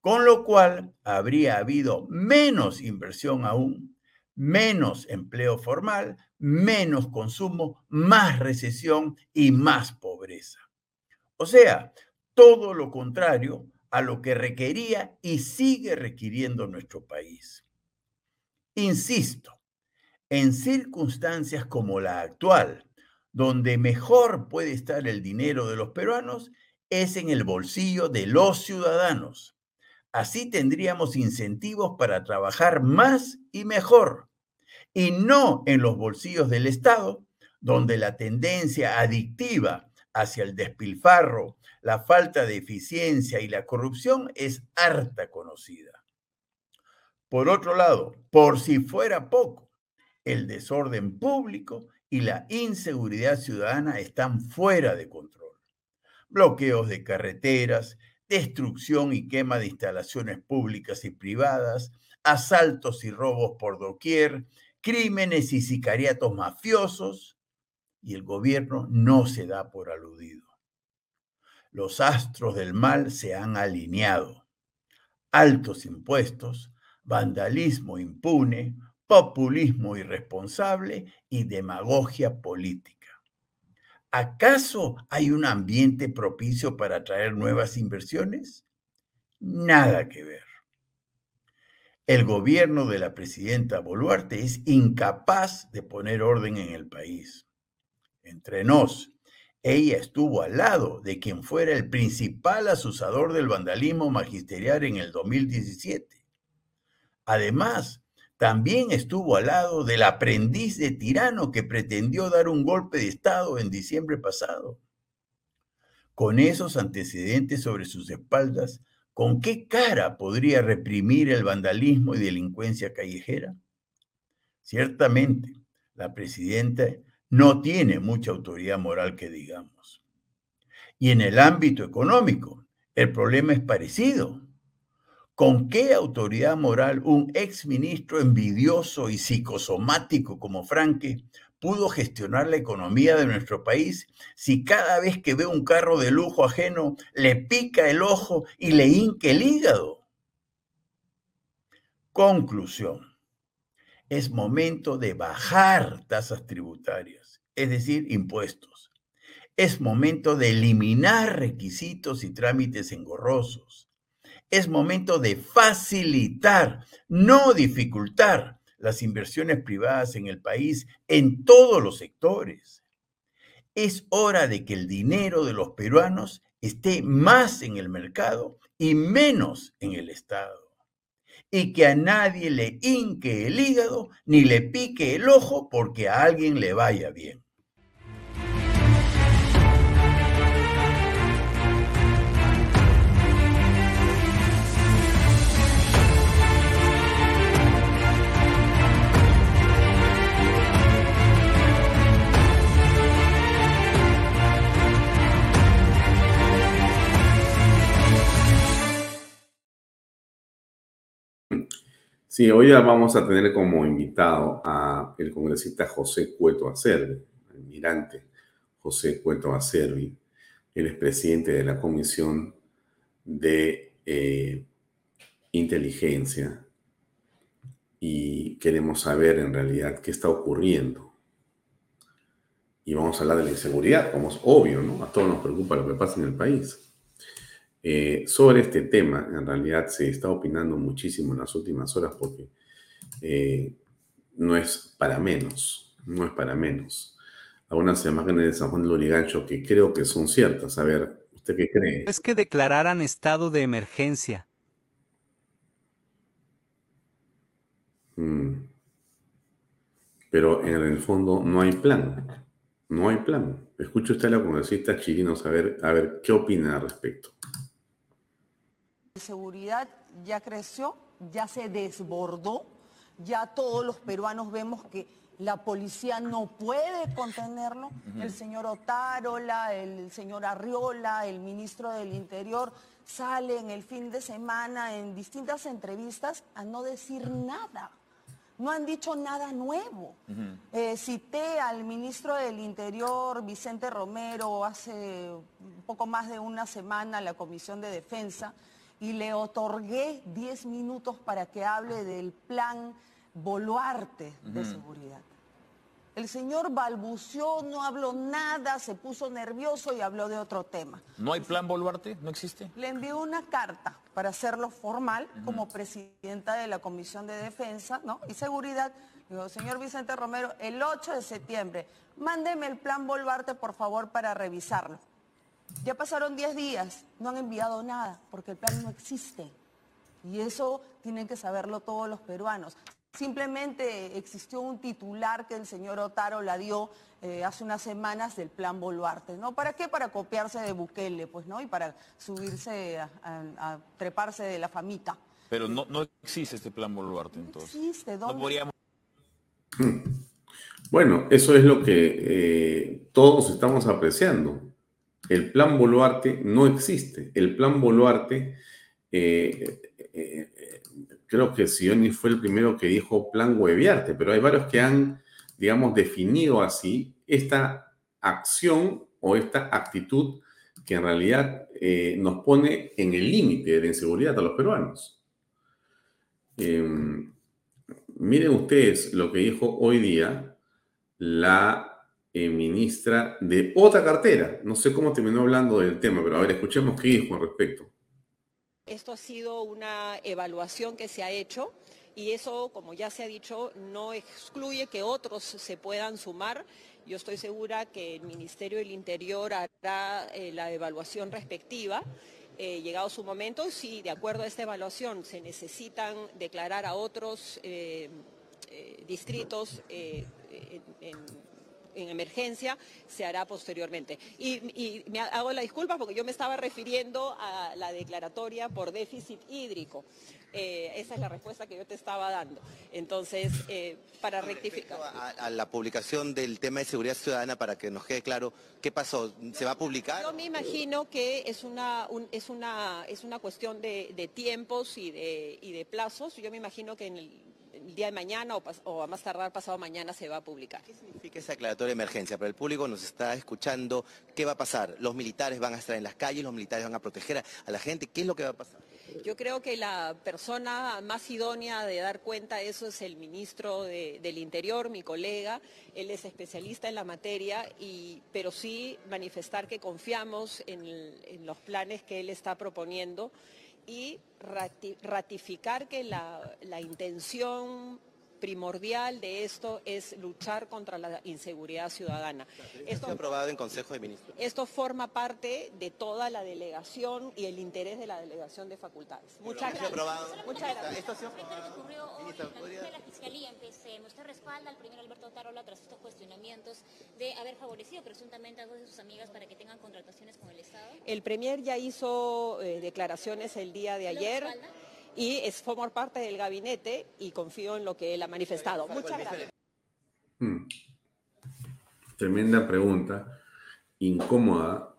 con lo cual habría habido menos inversión aún, menos empleo formal, menos consumo, más recesión y más pobreza. O sea, todo lo contrario a lo que requería y sigue requiriendo nuestro país. Insisto, en circunstancias como la actual, donde mejor puede estar el dinero de los peruanos, es en el bolsillo de los ciudadanos. Así tendríamos incentivos para trabajar más y mejor, y no en los bolsillos del Estado, donde la tendencia adictiva hacia el despilfarro, la falta de eficiencia y la corrupción es harta conocida. Por otro lado, por si fuera poco, el desorden público y la inseguridad ciudadana están fuera de control. Bloqueos de carreteras, destrucción y quema de instalaciones públicas y privadas, asaltos y robos por doquier, crímenes y sicariatos mafiosos, y el gobierno no se da por aludido. Los astros del mal se han alineado. Altos impuestos, vandalismo impune, populismo irresponsable y demagogia política. ¿Acaso hay un ambiente propicio para atraer nuevas inversiones? Nada que ver. El gobierno de la presidenta Boluarte es incapaz de poner orden en el país. Entre nos, ella estuvo al lado de quien fuera el principal asusador del vandalismo magisterial en el 2017. Además, también estuvo al lado del aprendiz de tirano que pretendió dar un golpe de Estado en diciembre pasado. Con esos antecedentes sobre sus espaldas, ¿con qué cara podría reprimir el vandalismo y delincuencia callejera? Ciertamente, la presidenta no tiene mucha autoridad moral que digamos. Y en el ámbito económico, el problema es parecido. ¿Con qué autoridad moral un exministro envidioso y psicosomático como Franque pudo gestionar la economía de nuestro país si cada vez que ve un carro de lujo ajeno le pica el ojo y le hinque el hígado? Conclusión. Es momento de bajar tasas tributarias es decir, impuestos. Es momento de eliminar requisitos y trámites engorrosos. Es momento de facilitar, no dificultar las inversiones privadas en el país en todos los sectores. Es hora de que el dinero de los peruanos esté más en el mercado y menos en el Estado y que a nadie le hinque el hígado ni le pique el ojo porque a alguien le vaya bien. Sí, hoy vamos a tener como invitado a el congresista José Cueto Acervi, almirante José Cueto Acervi. Él es presidente de la Comisión de eh, Inteligencia y queremos saber en realidad qué está ocurriendo. Y vamos a hablar de la inseguridad, como es obvio, ¿no? A todos nos preocupa lo que pasa en el país. Eh, sobre este tema, en realidad se está opinando muchísimo en las últimas horas porque eh, no es para menos, no es para menos. Algunas imágenes de San Juan de Lurigancho que creo que son ciertas. A ver, ¿usted qué cree? Es que declararan estado de emergencia. Mm. Pero en el fondo no hay plan. No hay plan. Escuche usted a la congresista chileno a ver, a ver qué opina al respecto seguridad ya creció, ya se desbordó, ya todos los peruanos vemos que la policía no puede contenerlo. El señor Otárola, el señor Arriola, el ministro del Interior salen el fin de semana en distintas entrevistas a no decir nada. No han dicho nada nuevo. Eh, cité al ministro del Interior, Vicente Romero, hace un poco más de una semana en la Comisión de Defensa, y le otorgué 10 minutos para que hable del plan Boluarte de seguridad. El señor balbuceó, no habló nada, se puso nervioso y habló de otro tema. ¿No hay plan Boluarte? ¿No existe? Le envió una carta para hacerlo formal como presidenta de la Comisión de Defensa ¿no? y Seguridad. Digo, señor Vicente Romero, el 8 de septiembre, mándeme el plan Boluarte, por favor, para revisarlo. Ya pasaron 10 días, no han enviado nada, porque el plan no existe. Y eso tienen que saberlo todos los peruanos. Simplemente existió un titular que el señor Otaro la dio eh, hace unas semanas del plan Boluarte, ¿no? ¿Para qué? Para copiarse de Bukele, pues, ¿no? Y para subirse a, a- a treparse de la famita. Pero no, no existe este plan Boluarte, entonces. Existe, No ¿dónde? podríamos... Bueno, eso es lo que eh, todos estamos apreciando. El plan Boluarte no existe. El plan Boluarte, eh, eh, eh, creo que Sioni fue el primero que dijo plan Hueviarte, pero hay varios que han, digamos, definido así esta acción o esta actitud que en realidad nos pone en el límite de inseguridad a los peruanos. Em, miren ustedes lo que dijo hoy día la eh, ministra de otra cartera. No sé cómo terminó hablando del tema, pero a ver, escuchemos qué dijo al respecto. Esto ha sido una evaluación que se ha hecho y eso, como ya se ha dicho, no excluye que otros se puedan sumar. Yo estoy segura que el Ministerio del Interior hará eh, la evaluación respectiva. Eh, llegado su momento, si de acuerdo a esta evaluación se necesitan declarar a otros distritos en en emergencia se hará posteriormente. Y, y me hago la disculpa porque yo me estaba refiriendo a la declaratoria por déficit hídrico. Eh, esa es la respuesta que yo te estaba dando. Entonces, eh, para rectificar. a, a la publicación del tema de seguridad ciudadana para que nos quede claro qué pasó. ¿Se va a publicar? Yo me imagino que es una, un- es una, es una cuestión de, de tiempos y de, y de plazos. Yo me imagino que en el, el día de mañana o, o a más tardar pasado mañana se va a publicar. ¿Qué significa esa declaratoria de emergencia? Pero el público nos está escuchando. ¿Qué va a pasar? ¿Los militares van a estar en las calles? ¿Los militares van a proteger a, a la gente? ¿Qué es lo que va a pasar? Yo creo que la persona más idónea de dar cuenta de eso es el ministro de- del Interior, mi colega. Él es especialista en la materia, y, pero sí manifestar que confiamos en los planes que él está proponiendo y rati- ratificar que la, la intención primordial de esto es luchar contra la inseguridad ciudadana. Esto fue aprobado en Consejo de Ministros. Esto forma parte de toda la delegación y el interés de la delegación de facultades. Muchas gracias. Muchas gracias. Esto ha de la Fiscalía empecemos. Usted respalda al primer Alberto Tarola tras estos cuestionamientos de haber favorecido presuntamente a dos de sus amigas para que tengan contrataciones con el Estado. El Premier ya hizo eh, declaraciones el día de ¿Lo ayer respalda? Y es formar parte del gabinete y confío en lo que él ha manifestado. Muchas gracias. Hmm. Tremenda pregunta. Incómoda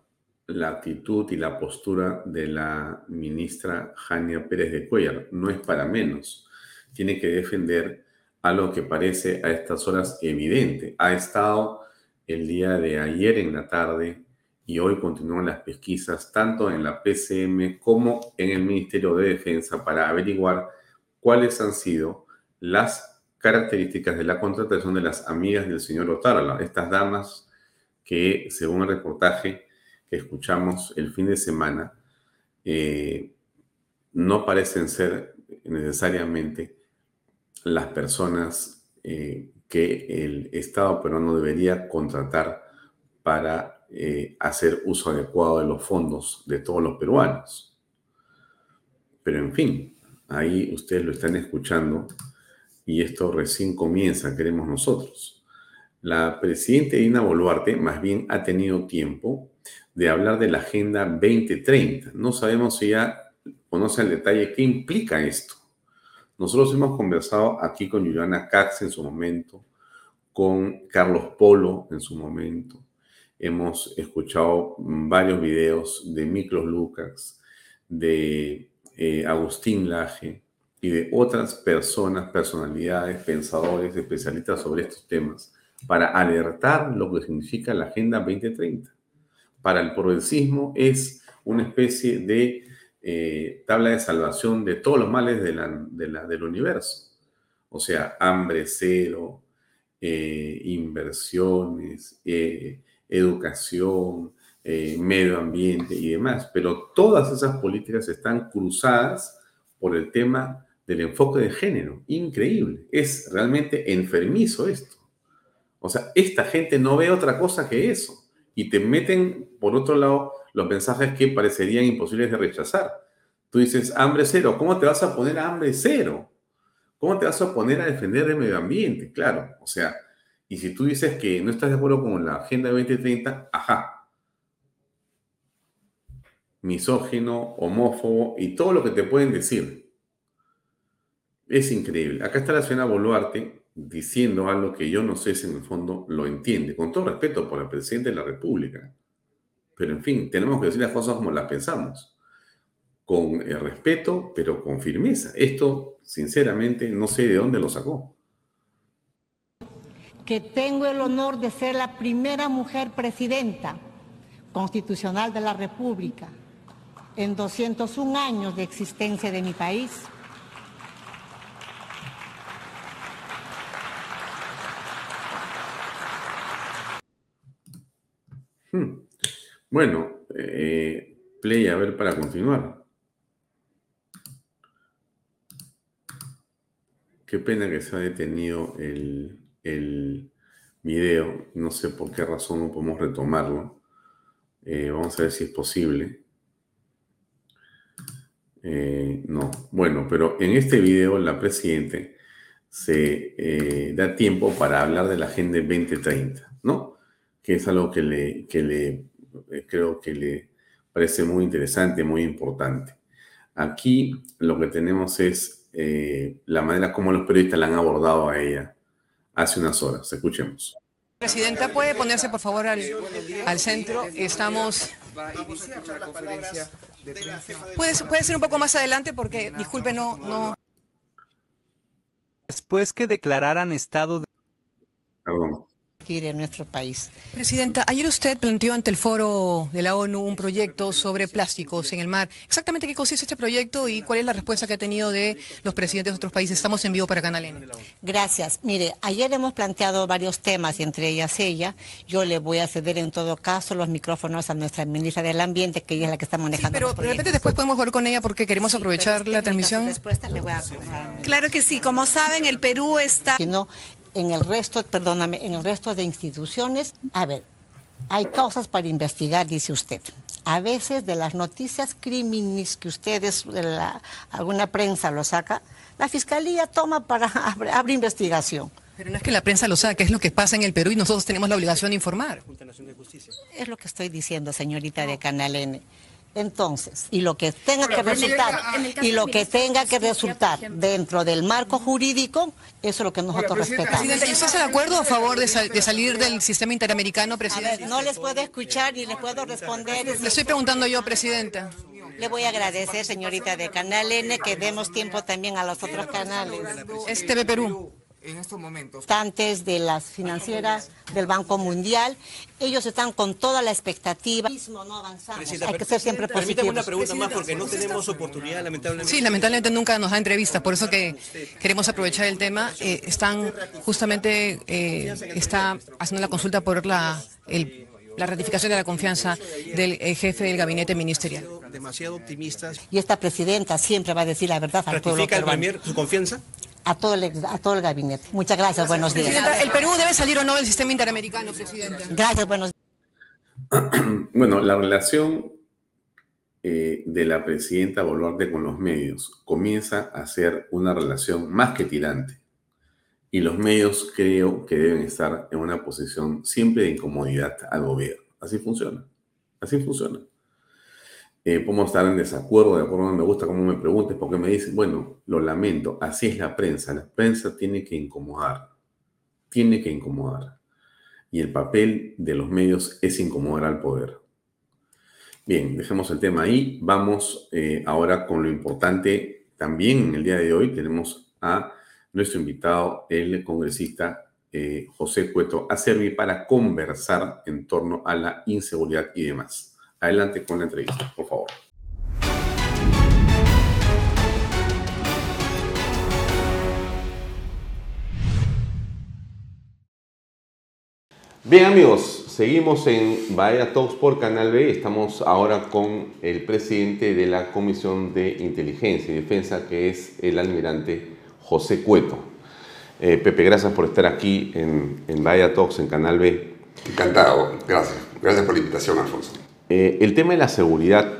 la actitud y la postura de la ministra Jania Pérez de Cuellar. No es para menos. Tiene que defender algo que parece a estas horas evidente. Ha estado el día de ayer en la tarde y hoy continúan las pesquisas tanto en la PCM como en el Ministerio de Defensa para averiguar cuáles han sido las características de la contratación de las amigas del señor Otárola, estas damas que, según el reportaje que escuchamos el fin de semana, eh, no parecen ser necesariamente las personas eh, que el Estado peruano debería contratar para eh, hacer uso adecuado de los fondos de todos los peruanos. Pero en fin, ahí ustedes lo están escuchando y esto recién comienza, queremos nosotros. La presidenta Dina Boluarte más bien ha tenido tiempo de hablar de la Agenda 2030. No sabemos si ya conoce el detalle qué implica esto. Nosotros hemos conversado aquí con Juliana Cax en su momento, con Carlos Polo en su momento. Hemos escuchado varios videos de Miklos Lucas, de eh, Agustín Laje y de otras personas, personalidades, pensadores, especialistas sobre estos temas, para alertar lo que significa la Agenda 2030. Para el progresismo es una especie de eh, tabla de salvación de todos los males del universo. O sea, hambre cero, eh, inversiones, educación, medio ambiente y demás. Pero todas esas políticas están cruzadas por el tema del enfoque de género. Increíble. Es realmente enfermizo esto. O sea, esta gente no ve otra cosa que eso. Y te meten, por otro lado, los mensajes que parecerían imposibles de rechazar. Tú dices, hambre cero. ¿Cómo te vas a poner a hambre cero? ¿Cómo te vas a poner a defender el medio ambiente? Claro, o sea, y si tú dices que no estás de acuerdo con la Agenda 2030, ajá. Misógino, homófobo y todo lo que te pueden decir. Es increíble. Acá está la señora Boluarte diciendo algo que yo no sé si en el fondo lo entiende, con todo respeto por el presidente de la República. Pero en fin, tenemos que decir las cosas como las pensamos, con eh, respeto, pero con firmeza. Esto, sinceramente, no sé de dónde lo sacó. Que tengo el honor de ser la primera mujer presidenta constitucional de la República en 201 años de existencia de mi país. Hmm. Bueno, eh, play a ver para continuar. Qué pena que se ha detenido el, el video. No sé por qué razón no podemos retomarlo. Eh, vamos a ver si es posible. Eh, no. Bueno, pero en este video la Presidente se da tiempo para hablar de la Agenda 2030, ¿no? Que es algo que le, que le eh, creo que le parece muy interesante, muy importante. Aquí lo que tenemos es eh, la manera como los periodistas la han abordado a ella hace unas horas. Escuchemos. Presidenta, ¿puede ponerse por favor al, al centro? Estamos... ¿Puede, puede ser un poco más adelante porque, disculpe, no... no... Después que declararan estado de... En nuestro país. Presidenta, ayer usted planteó ante el foro de la ONU un proyecto sobre plásticos en el mar. ¿Exactamente qué consiste este proyecto y cuál es la respuesta que ha tenido de los presidentes de otros países? Estamos en vivo para Canal N. Gracias. Mire, ayer hemos planteado varios temas y entre ellas ella. Yo le voy a ceder en todo caso los micrófonos a nuestra ministra del Ambiente, que ella es la que está manejando. pero de repente después podemos ver con ella porque queremos aprovechar la transmisión. Claro que sí. Como saben, el Perú está en el resto, perdóname, en el resto de instituciones, a ver, hay causas para investigar, dice usted. A veces de las noticias crímenes que ustedes, de la, alguna prensa lo saca, la fiscalía toma para abrir investigación. Pero no es que la prensa lo saque, es lo que pasa en el Perú y nosotros tenemos la obligación de informar. Es lo que estoy diciendo, señorita de Canal N. Entonces, y lo que tenga que resultar, y lo que tenga que resultar dentro del marco jurídico, eso es lo que nosotros respetamos. Presidente, ¿y usted está de acuerdo a favor de, salir del sistema interamericano, presidente? no les puedo escuchar ni les puedo responder. Le estoy preguntando yo, presidenta. Le voy a agradecer, señorita de Canal N, que demos tiempo también a los otros canales. Es TV Perú en estos momentos. de las financieras del Banco Mundial, ellos están con toda la expectativa. No avanzamos. Hay que ser siempre positivos. una pregunta más porque no tenemos oportunidad, lamentablemente. Sí, lamentablemente nunca nos da entrevistas, por eso que queremos aprovechar el tema. Eh, están justamente, eh, está haciendo la consulta por la, la ratificación de la confianza del eh, jefe del gabinete ministerial. Demasiado optimistas. Y esta presidenta siempre va a decir la verdad al pueblo ¿Ratifica el premier su confianza? A todo el, a todo el gabinete. Muchas gracias, buenos días. ¿el Perú debe salir o no del sistema interamericano, presidente? Gracias, buenos días. Bueno, la relación eh, de la presidenta Boluarte con los medios comienza a ser una relación más que tirante. Y los medios creo que deben estar en una posición siempre de incomodidad al gobierno. Así funciona. Así funciona. Eh, podemos estar en desacuerdo, de acuerdo, no me gusta cómo me preguntes, porque me dicen, bueno, lo lamento, así es la prensa, la prensa tiene que incomodar, tiene que incomodar. Y el papel de los medios es incomodar al poder. Bien, dejemos el tema ahí, vamos eh, ahora con lo importante también en el día de hoy, tenemos a nuestro invitado, el congresista eh, José Cueto Acervi, para conversar en torno a la inseguridad y demás. Adelante con la entrevista, por favor. Bien amigos, seguimos en Bahía Talks por Canal B. Estamos ahora con el presidente de la Comisión de Inteligencia y Defensa, que es el almirante José Cueto. Eh, Pepe, gracias por estar aquí en, en Bahía Talks, en Canal B. Encantado, gracias. Gracias por la invitación, Alfonso. Eh, el tema de la seguridad,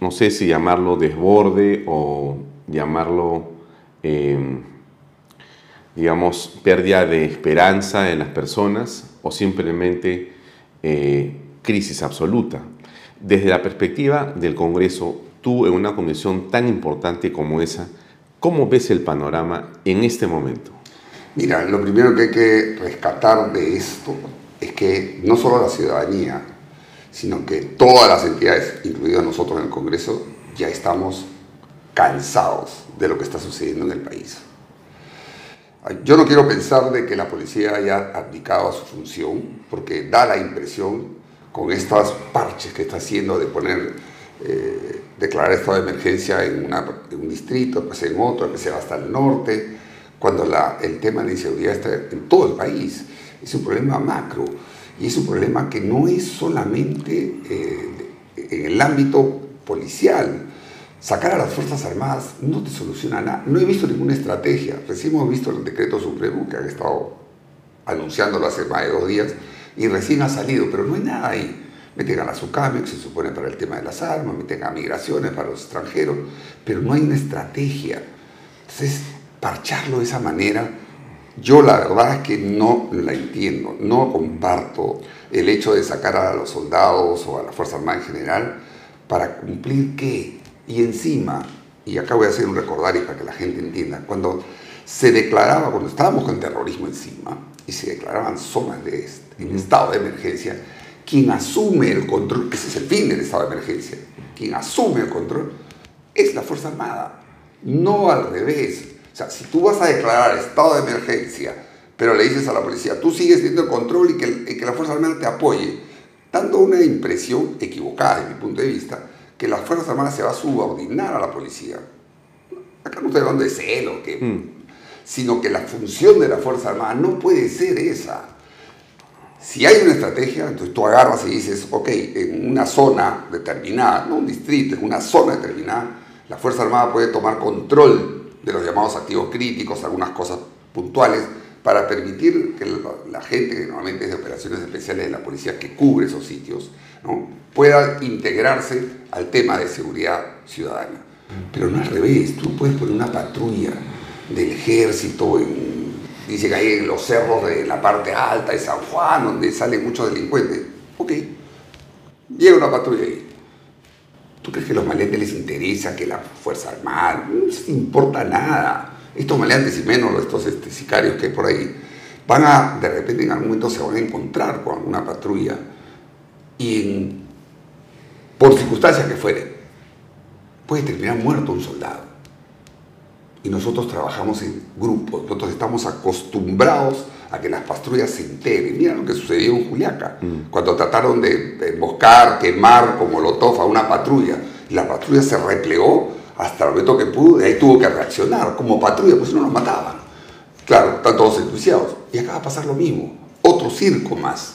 no sé si llamarlo desborde o llamarlo, eh, digamos, pérdida de esperanza en las personas o simplemente eh, crisis absoluta. Desde la perspectiva del Congreso, tú en una comisión tan importante como esa, ¿cómo ves el panorama en este momento? Mira, lo primero que hay que rescatar de esto es que no solo la ciudadanía, sino que todas las entidades, incluidos nosotros en el Congreso, ya estamos cansados de lo que está sucediendo en el país. Yo no quiero pensar de que la policía haya abdicado a su función, porque da la impresión, con estos parches que está haciendo de poner, eh, declarar estado de emergencia en, un distrito, pues en otro, que se va hasta el norte, cuando el tema de la inseguridad está en todo el país. Es un problema macro y es un problema que no es solamente eh, en el ámbito policial, Sacar a las Fuerzas Armadas no te soluciona nada. No he visto ninguna estrategia. Recién hemos visto el decreto supremo que han estado anunciándolo hace más de dos días y recién ha salido, pero no hay nada ahí. Meten a la SUCAME, que se supone para el tema de las armas, meten a migraciones para los extranjeros, pero no hay una estrategia. Entonces, parcharlo de esa manera, yo la verdad es que no la entiendo, no comparto el hecho de sacar a los soldados o a la Fuerza Armada en general para cumplir qué y encima, y acá voy a hacer un recordario para que la gente entienda, cuando se declaraba, cuando estábamos con terrorismo encima, y se declaraban zonas de este, en estado de emergencia, quien asume el control, ese es el fin del estado de emergencia, quien asume el control es la Fuerza Armada, no al revés. O sea, si tú vas a declarar estado de emergencia, pero le dices a la policía, tú sigues teniendo el control y que, y que la Fuerza Armada te apoye, dando una impresión equivocada desde mi punto de vista, que las Fuerzas Armadas se va a subordinar a la policía. Acá no estoy hablando de celo, que, mm. sino que la función de la Fuerza Armada no puede ser esa. Si hay una estrategia, entonces tú agarras y dices, ok, en una zona determinada, no un distrito, en una zona determinada, la Fuerza Armada puede tomar control de los llamados activos críticos, algunas cosas puntuales, para permitir que la, gente, que normalmente es de operaciones especiales de la policía que cubre esos sitios, ¿no? pueda integrarse al tema de seguridad ciudadana. Pero no al revés, tú puedes poner una patrulla del ejército, en, dice que hay en los cerros de la parte alta de San Juan, donde salen muchos delincuentes. Ok, llega una patrulla ahí. ¿Tú crees que a los maleantes les interesa que la Fuerza Armada? No les importa nada estos maleantes y menos estos este, sicarios que hay por ahí, van a, de repente en algún momento se van a encontrar con una patrulla y por circunstancias que fuere, puede terminar muerto un soldado. Y nosotros trabajamos en grupos, nosotros estamos acostumbrados a que las patrullas se integren. Mira lo que sucedió en Juliaca, mm. cuando trataron de emboscar, quemar como Molotov a una patrulla, y la patrulla se replegó hasta el momento que pudo, y ahí tuvo que reaccionar como patrulla, pues si no nos mataban. Claro, están todos entusiasmados. Y acá va a pasar lo mismo, otro circo más.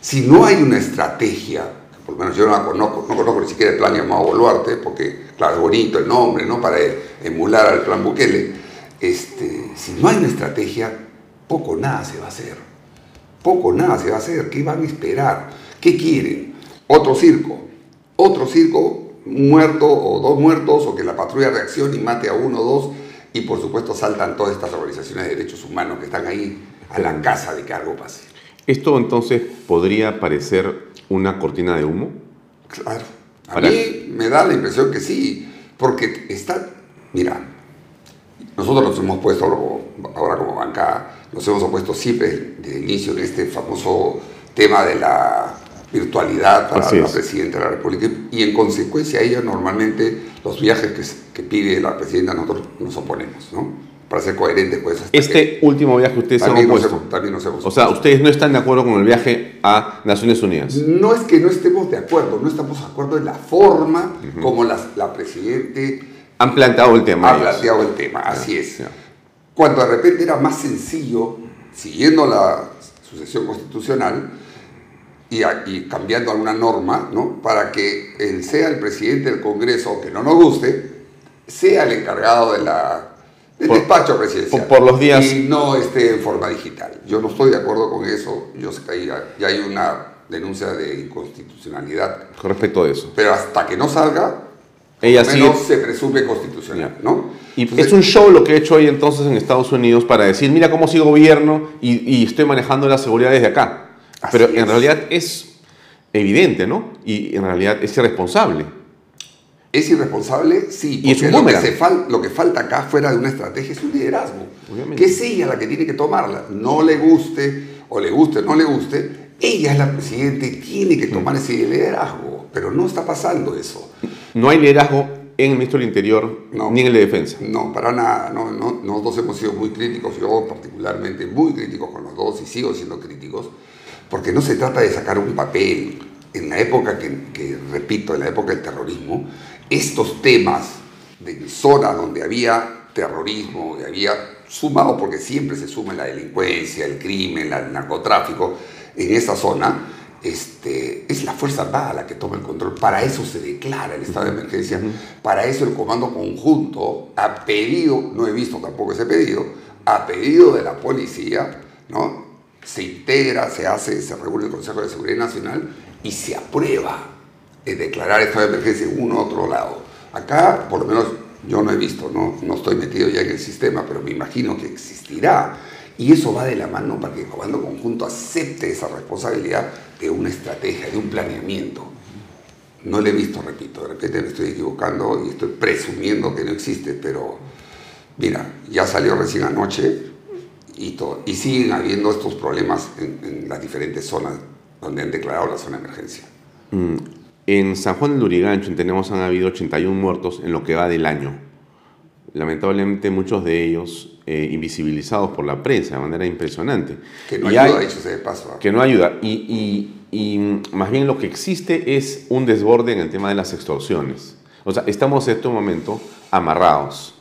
Si no hay una estrategia, por lo menos yo no conozco, no conozco ni siquiera el plan llamado Boluarte, porque claro, es bonito el nombre, ¿no? Para emular al plan Bukele. Este, si no hay una estrategia, poco nada se va a hacer. Poco nada se va a hacer. ¿Qué van a esperar? ¿Qué quieren? Otro circo. Otro circo muerto o dos muertos o que la patrulla reaccione y mate a uno o dos y por supuesto saltan todas estas organizaciones de derechos humanos que están ahí a la casa de que algo pase. ¿Esto entonces podría parecer una cortina de humo? Claro. A mí me da la impresión que sí, porque está, mira, nosotros nos hemos puesto ahora como bancada, nos hemos opuesto siempre desde el inicio de este famoso tema de la virtualidad para la Presidenta de la República y en consecuencia a ella normalmente los viajes que, que, pide la Presidenta nosotros nos oponemos, ¿no? Para ser coherentes pues. Este último viaje ustedes se han opuesto. hemos O sea, ustedes no están de acuerdo con el viaje a Naciones Unidas. No es que no estemos de acuerdo, no estamos de acuerdo en la forma como la, la Presidenta... Han planteado el tema. Ha planteado el tema, así es. Cuando de repente era más sencillo, siguiendo la sucesión constitucional y, y cambiando alguna norma, ¿no? Para que él sea el presidente del Congreso, aunque no nos guste, sea el encargado de la, del Por- despacho presidencial. por- por los días- Y no esté en forma digital. Yo no estoy de acuerdo con eso. Yo sé que ya, ya hay una denuncia de inconstitucionalidad, Con respecto a eso. pero hasta que no salga, Ella sigue- se presume constitucional, ¿no? Y Entonces- es un show lo que he hecho hoy entonces en Estados Unidos para decir, mira cómo sigo gobierno y, y estoy manejando la seguridad desde acá. Pero en realidad es evidente, ¿no? Y en realidad es irresponsable. ¿Es irresponsable? Sí, Y es porque un lo, que se fal- lo que falta acá fuera de una estrategia es un liderazgo. Que es ella la que tiene que tomarla. No le guste, o le guste no le guste, ella es la presidenta y tiene que tomar ese liderazgo. Pero no está pasando eso. No hay liderazgo en el ministro del Interior ni en el de Defensa. No, para nada. No, no, nosotros hemos sido muy críticos, yo particularmente muy críticos con los dos y sigo siendo críticos, porque no se trata de sacar un papel. En la época que, que, repito, en la época del terrorismo, estos temas de zonas donde había terrorismo y había sumado, porque siempre se suma la delincuencia, el crimen, el narcotráfico, en esa zona, este, es la Fuerza Armada la que toma el control. Para eso se declara el estado de emergencia. Para eso el Comando Conjunto ha pedido, no he visto tampoco ese pedido, ha pedido de la policía, ¿no? Se integra, se hace, se reúne el Consejo de Seguridad Nacional y se aprueba declarar estado de emergencia en uno u otro lado. Acá, por lo menos, yo no he visto, no, no estoy metido ya en el sistema, pero me imagino que existirá. Y eso va de la mano para que el Comando Conjunto acepte esa responsabilidad de una estrategia, de un planeamiento. No lo he visto, repito, de repente me estoy equivocando y estoy presumiendo que no existe, pero mira, ya salió recién anoche y, todo, y siguen habiendo estos problemas en, en las diferentes zonas donde han declarado la zona de emergencia. Mm. En San Juan del Lurigancho tenemos han habido 81 muertos en lo que va del año. Lamentablemente muchos de ellos eh, invisibilizados por la prensa de manera impresionante. Que no Y ayuda, hay- dicho sea de paso. que no ayuda. Y, y- y, más bien lo que existe es un desborde en el tema de las extorsiones. O sea, estamos en este momento amarrados.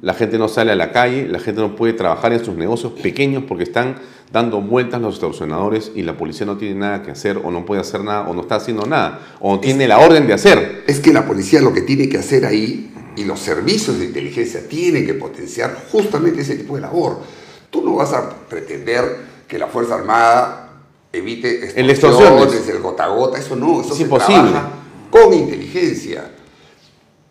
La gente no sale a la calle, la gente no puede trabajar en sus negocios pequeños porque están dando vueltas los extorsionadores y la policía no tiene nada que hacer o no puede hacer nada o no está haciendo nada o no tiene la orden de hacer. Es que la policía lo que tiene que hacer ahí y los servicios de inteligencia tienen que potenciar justamente ese tipo de labor. Tú no vas a pretender que la Fuerza Armada evite El extorsiones, extorsiones. el gota a gota, eso no, eso Es se imposible. trabaja con inteligencia.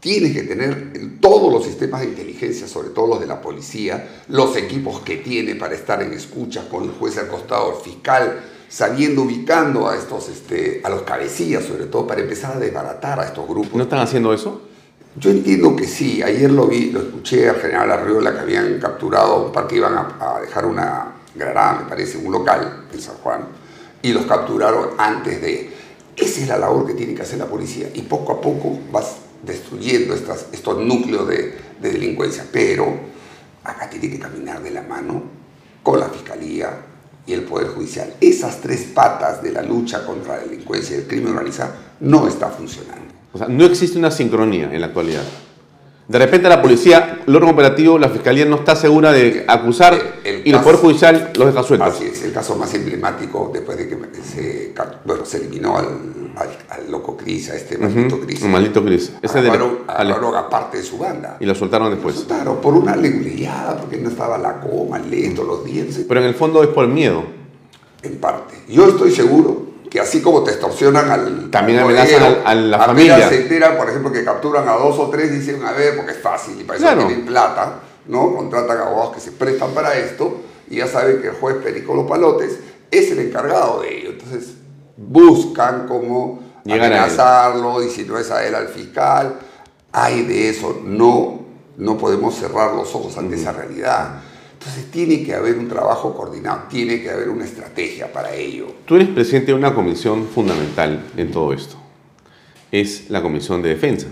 Tienes que tener en todos los sistemas de inteligencia, sobre todo los de la policía, los equipos que tiene para estar en escucha con el juez al costado, el fiscal, sabiendo, ubicando a estos, este, a los cabecillas, sobre todo para empezar a desbaratar a estos grupos. ¿No están haciendo eso? Yo entiendo que sí. Ayer lo vi, lo escuché al general Arriola que habían capturado un par que iban a, a dejar una granada, me parece, un local en San Juan, y los capturaron antes de. Esa es la labor que tiene que hacer la policía. Y poco a poco vas destruyendo estas, estos núcleos de, de delincuencia. Pero acá tiene que caminar de la mano con la fiscalía y el Poder Judicial. Esas tres patas de la lucha contra la delincuencia y el crimen organizado no está funcionando. O sea, no existe una sincronía en la actualidad. De repente la policía, el órgano operativo, la fiscalía no está segura de acusar y el Poder Judicial los deja sueltos. Así es, el caso más emblemático después de que se, cap- bueno, se eliminó al, al- al loco Cris, a este maldito Cris. un maldito Cris. Ese de la- Agarraron, a parte de su banda. Y lo soltaron después. Claro, por una leguleyada, porque no estaba la coma, el lento, los dientes. Pero en el fondo es por miedo. En parte. Yo estoy seguro que así como te extorsionan al. También amenazan al- a la familia. se enteran, por ejemplo, que capturan a dos o tres, dicen, a ver, porque es fácil y para eso Claro. tienen plata, ¿no? Contratan abogados que se prestan para esto y ya saben que el juez Perico Los Palotes es el encargado de ello. Entonces, buscan cómo amenazarlo y si no es a él, al fiscal. Hay de eso, no, no podemos cerrar los ojos ante esa realidad. Entonces tiene que haber un trabajo coordinado, tiene que haber una estrategia para ello. Tú eres presidente de una comisión fundamental en todo esto. Es la Comisión de Defensa.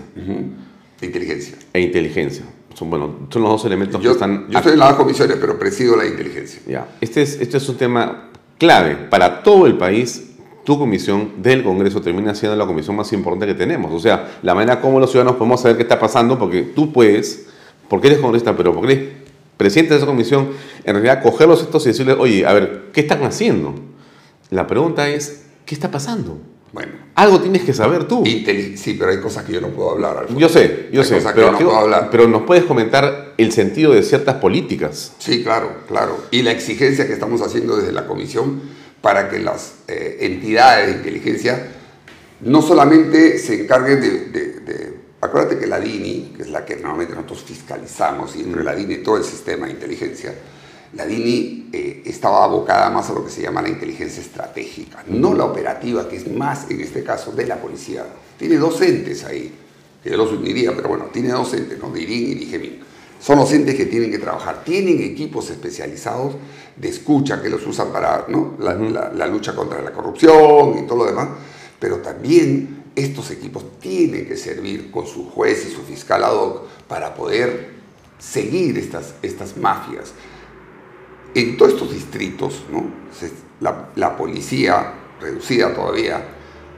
De inteligencia. E inteligencia. Son, bueno, son los dos elementos Yo, que están... yo estoy en las dos comisiones, pero presido la inteligencia. Ya. Este es, este es un tema clave para todo el país. Tu comisión del Congreso termina siendo la comisión más importante que tenemos. O sea, la manera como los ciudadanos podemos saber qué está pasando, porque tú puedes, porque eres congresista, pero porque eres presidente de esa comisión, en realidad cogerlos estos y decirles, oye, a ver, ¿qué están haciendo? La pregunta es, ¿qué está pasando? Bueno. Algo tienes que saber tú. Sí, pero hay cosas que yo no puedo hablar. Alfonso. Yo sé, yo Hay sé, cosas que pero, yo no puedo hablar. pero nos puedes comentar el sentido de ciertas políticas. Sí, claro, claro. Y la exigencia que estamos haciendo desde la comisión para que las eh, entidades de inteligencia no solamente se encarguen de- Acuérdate que la DINI, que es la que normalmente nosotros fiscalizamos, y entre la DINI todo el sistema de inteligencia, la DINI eh, estaba abocada más a lo que se llama la inteligencia estratégica, no la operativa, que es más en este caso de la policía. Tiene dos entes ahí, que yo los uniría, pero bueno, tiene dos entes, ¿no? DIRIN y DIGEMIN. Son los entes que tienen que trabajar. Tienen equipos especializados de escucha que los usan para ¿no? la, la- la lucha contra la corrupción y todo lo demás, pero también estos equipos tienen que servir con su juez y su fiscal ad hoc para poder seguir estas, estas mafias. En todos estos distritos, ¿no? Se- la, la policía, reducida todavía,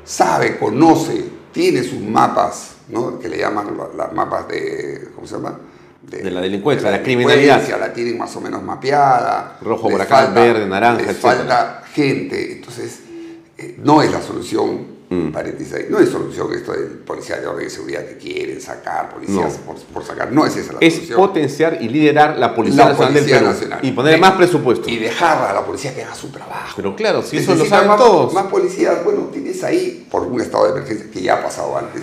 sabe, conoce, tiene sus mapas, ¿no? que le llaman la- las mapas de, ¿cómo se llama? De la delincuencia, de la criminalidad. delincuencia, La tienen más o menos mapeada. Rojo, huracán, falta- verde, naranja, Les etcétera. falta gente, entonces eh, no es la solución, Mm. paréntesis no es solución esto del policía de orden y seguridad que quieren sacar, policías No. por, por sacar, no es esa la Es solución. potenciar y liderar la Policía La Nacional Policía del Perú Nacional. y poner más presupuesto. Y dejar a la policía que haga su trabajo. Pero claro, si eso lo Necesita saben más, todos. Más policías, bueno, tienes ahí, por un estado de emergencia que ya ha pasado antes,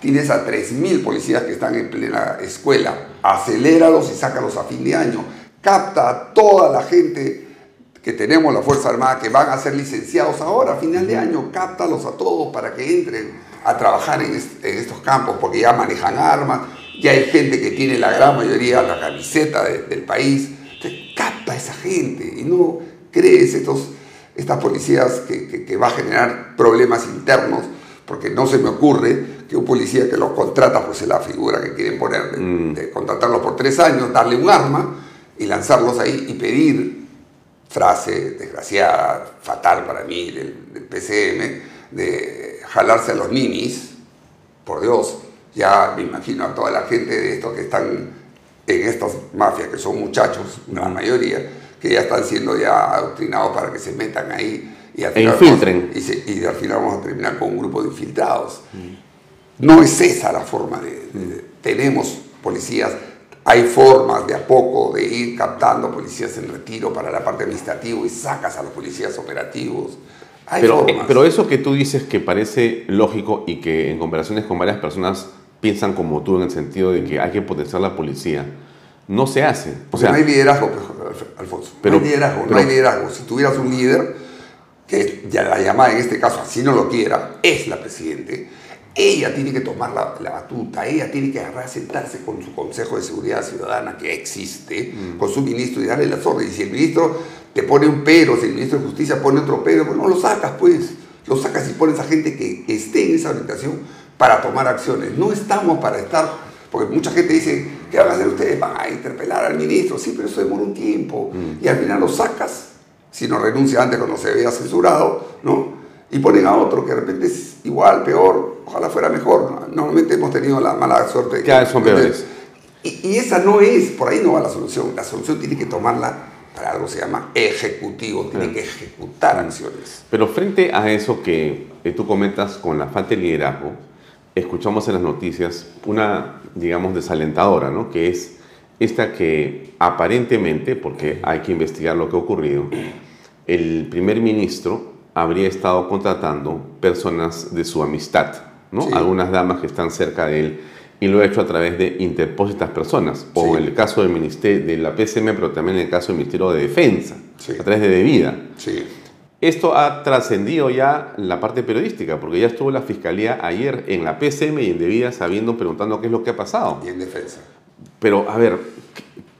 tienes a 3.000 policías que están en plena escuela. Aceléralos y sácalos a fin de año. Capta a toda la gente que tenemos la Fuerza Armada que van a ser licenciados ahora, a final de año. Cáptalos a todos para que entren a trabajar en, est- en estos campos, porque ya manejan armas, ya hay gente que tiene la gran mayoría la camiseta de- del país. Entonces, capta a esa gente y no crees estos, estas policías que, que- que va a generar problemas internos, porque no se me ocurre que un policía que los contrata, pues es la figura que quieren poner, de, de contratarlos por tres años, darle un arma y lanzarlos ahí y pedir frase desgraciada, fatal para mí del, del PCM, de jalarse a los ninis, por Dios, ya me imagino a toda la gente de estos que están en estas mafias, que son muchachos, la mayoría, que ya están siendo ya adoctrinados para que se metan ahí y al E infiltren. y, se- y al final vamos a terminar con un grupo de infiltrados. No es esa la forma de, de- tenemos policías, hay formas de a poco de ir captando policías en retiro para la parte administrativa y sacas a los policías operativos. Hay Pero, formas. pero eso que tú dices que parece lógico y que en conversaciones con varias personas piensan como tú en el sentido de que hay que potenciar la policía, no se hace. O sea, no hay liderazgo, pues, Alf- Alfonso. Pero- no hay liderazgo, pero- no hay liderazgo. Si tuvieras un líder, que ya la llamada en este caso, así no lo quiera, es la presidente, ella tiene que tomar la, la batuta, ella tiene que agarrar, sentarse con su Consejo de Seguridad Ciudadana que existe, Mm. con su ministro y darle las órdenes. Y si el ministro te pone un pero, si el ministro de Justicia pone otro pero, pues no lo sacas, pues. Lo sacas y pones a gente que esté en esa orientación para tomar acciones. No estamos para estar, porque mucha gente dice, ¿qué van a hacer ustedes? Van a interpelar al ministro. Sí, pero eso demora un tiempo. Y al final lo sacas, si no renuncia antes cuando se vea censurado, ¿no? Y ponen a otro que de repente es igual, peor, ojalá fuera mejor. ¿no? Normalmente hemos tenido la mala suerte de que... Son peores. Y, y esa no es, por ahí no va la solución. La solución tiene que tomarla para algo que se llama ejecutivo, tiene que ejecutar acciones. Pero frente a eso que tú comentas con la falta de liderazgo, escuchamos en las noticias una, digamos, desalentadora, ¿no? Que es esta que aparentemente, porque hay que investigar lo que ha ocurrido, el primer ministro habría estado contratando personas de su amistad, ¿no? Sí. Algunas damas que están cerca de él y lo ha hecho a través de interpósitas personas, o en el caso del ministerio, de la PCM, pero también en el caso del Ministerio de Defensa, a través de Debida. Sí. Esto ha trascendido ya la parte periodística, porque ya estuvo la fiscalía ayer en la PCM y en Debida sabiendo, preguntando qué es lo que ha pasado. Y en defensa. Pero, a ver,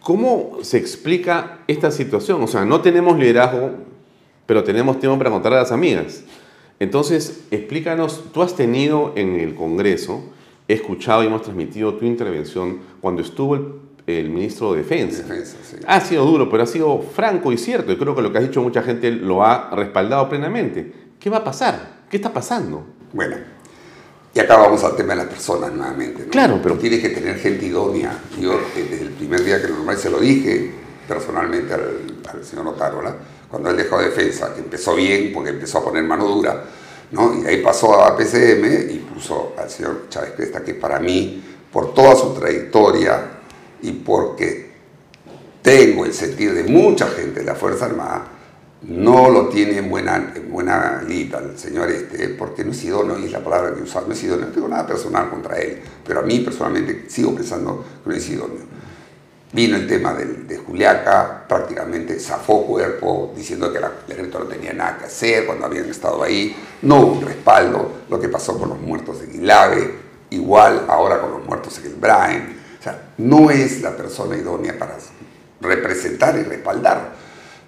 ¿cómo se explica esta situación? O sea, no tenemos liderazgo, pero tenemos tiempo para contar a las amigas. Entonces, explícanos, tú has tenido en el Congreso, he escuchado y hemos transmitido tu intervención cuando estuvo el, el ministro de Defensa. Defensa, sí. Ha sido duro, pero ha sido franco y cierto. Y creo que lo que has dicho mucha gente lo ha respaldado plenamente. ¿Qué va a pasar? ¿Qué está pasando? Bueno, y acá vamos al tema de las personas nuevamente. ¿no? Claro, pero- Tienes que tener gente idónea. Yo desde el primer día que lo nombré se lo dije, personalmente al, al señor Otárola, cuando él dejó defensa, que empezó bien porque empezó a poner mano dura, ¿no? y ahí pasó a PCM y puso al señor Chávez Cresta, que para mí, por toda su trayectoria y porque tengo el sentir de mucha gente de la Fuerza Armada, no lo tiene en buena, en buena lita el señor este, porque no es idóneo, y es la palabra que usar, no es idóneo, no tengo nada personal contra él, pero a mí personalmente sigo pensando que no es idóneo. Vino el tema de, de Juliaca, prácticamente zafó cuerpo diciendo que la, el ejército no tenía nada que hacer cuando habían estado ahí, no hubo un respaldo, lo que pasó con los muertos de Guilave, igual ahora con los muertos en el Brain, o sea, no es la persona idónea para representar y respaldar.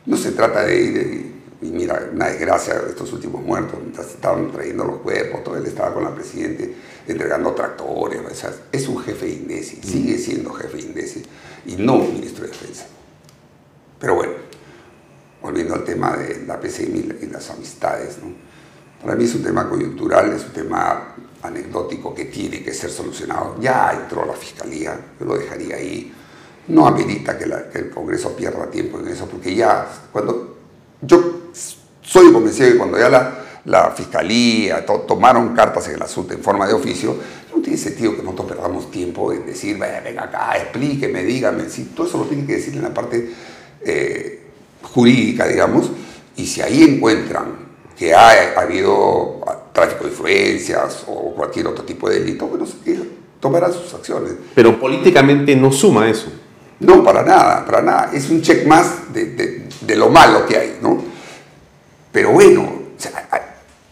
No se trata de ir y, mira, una desgracia de estos últimos muertos, mientras estaban trayendo los cuerpos, todo él estaba con la Presidente entregando tractores, o sea, es un jefe de INDECI, sigue siendo jefe de INDECI y no un ministro de Defensa. Pero bueno, volviendo al tema de la PCM y la- y las amistades, ¿no? para mí es un tema coyuntural, es un tema anecdótico que tiene que ser solucionado. Ya entró la Fiscalía, yo lo dejaría ahí. No amerita que, la- que el Congreso pierda tiempo en eso, porque ya cuando yo soy convencido que cuando ya la, la Fiscalía to- tomaron cartas en el asunto en forma de oficio, no tiene sentido que nosotros perdamos tiempo en decir, "Ve, venga acá, explíqueme, dígame. Sí, todo eso lo tiene que decir en la parte eh, jurídica, digamos, y si ahí encuentran que ha, habido tráfico de influencias o cualquier otro tipo de delito, bueno, tomarán sus acciones. Pero políticamente no suma eso. No, para nada, para nada. Es un check más de, de- de lo malo que hay, ¿no? Pero bueno, o sea,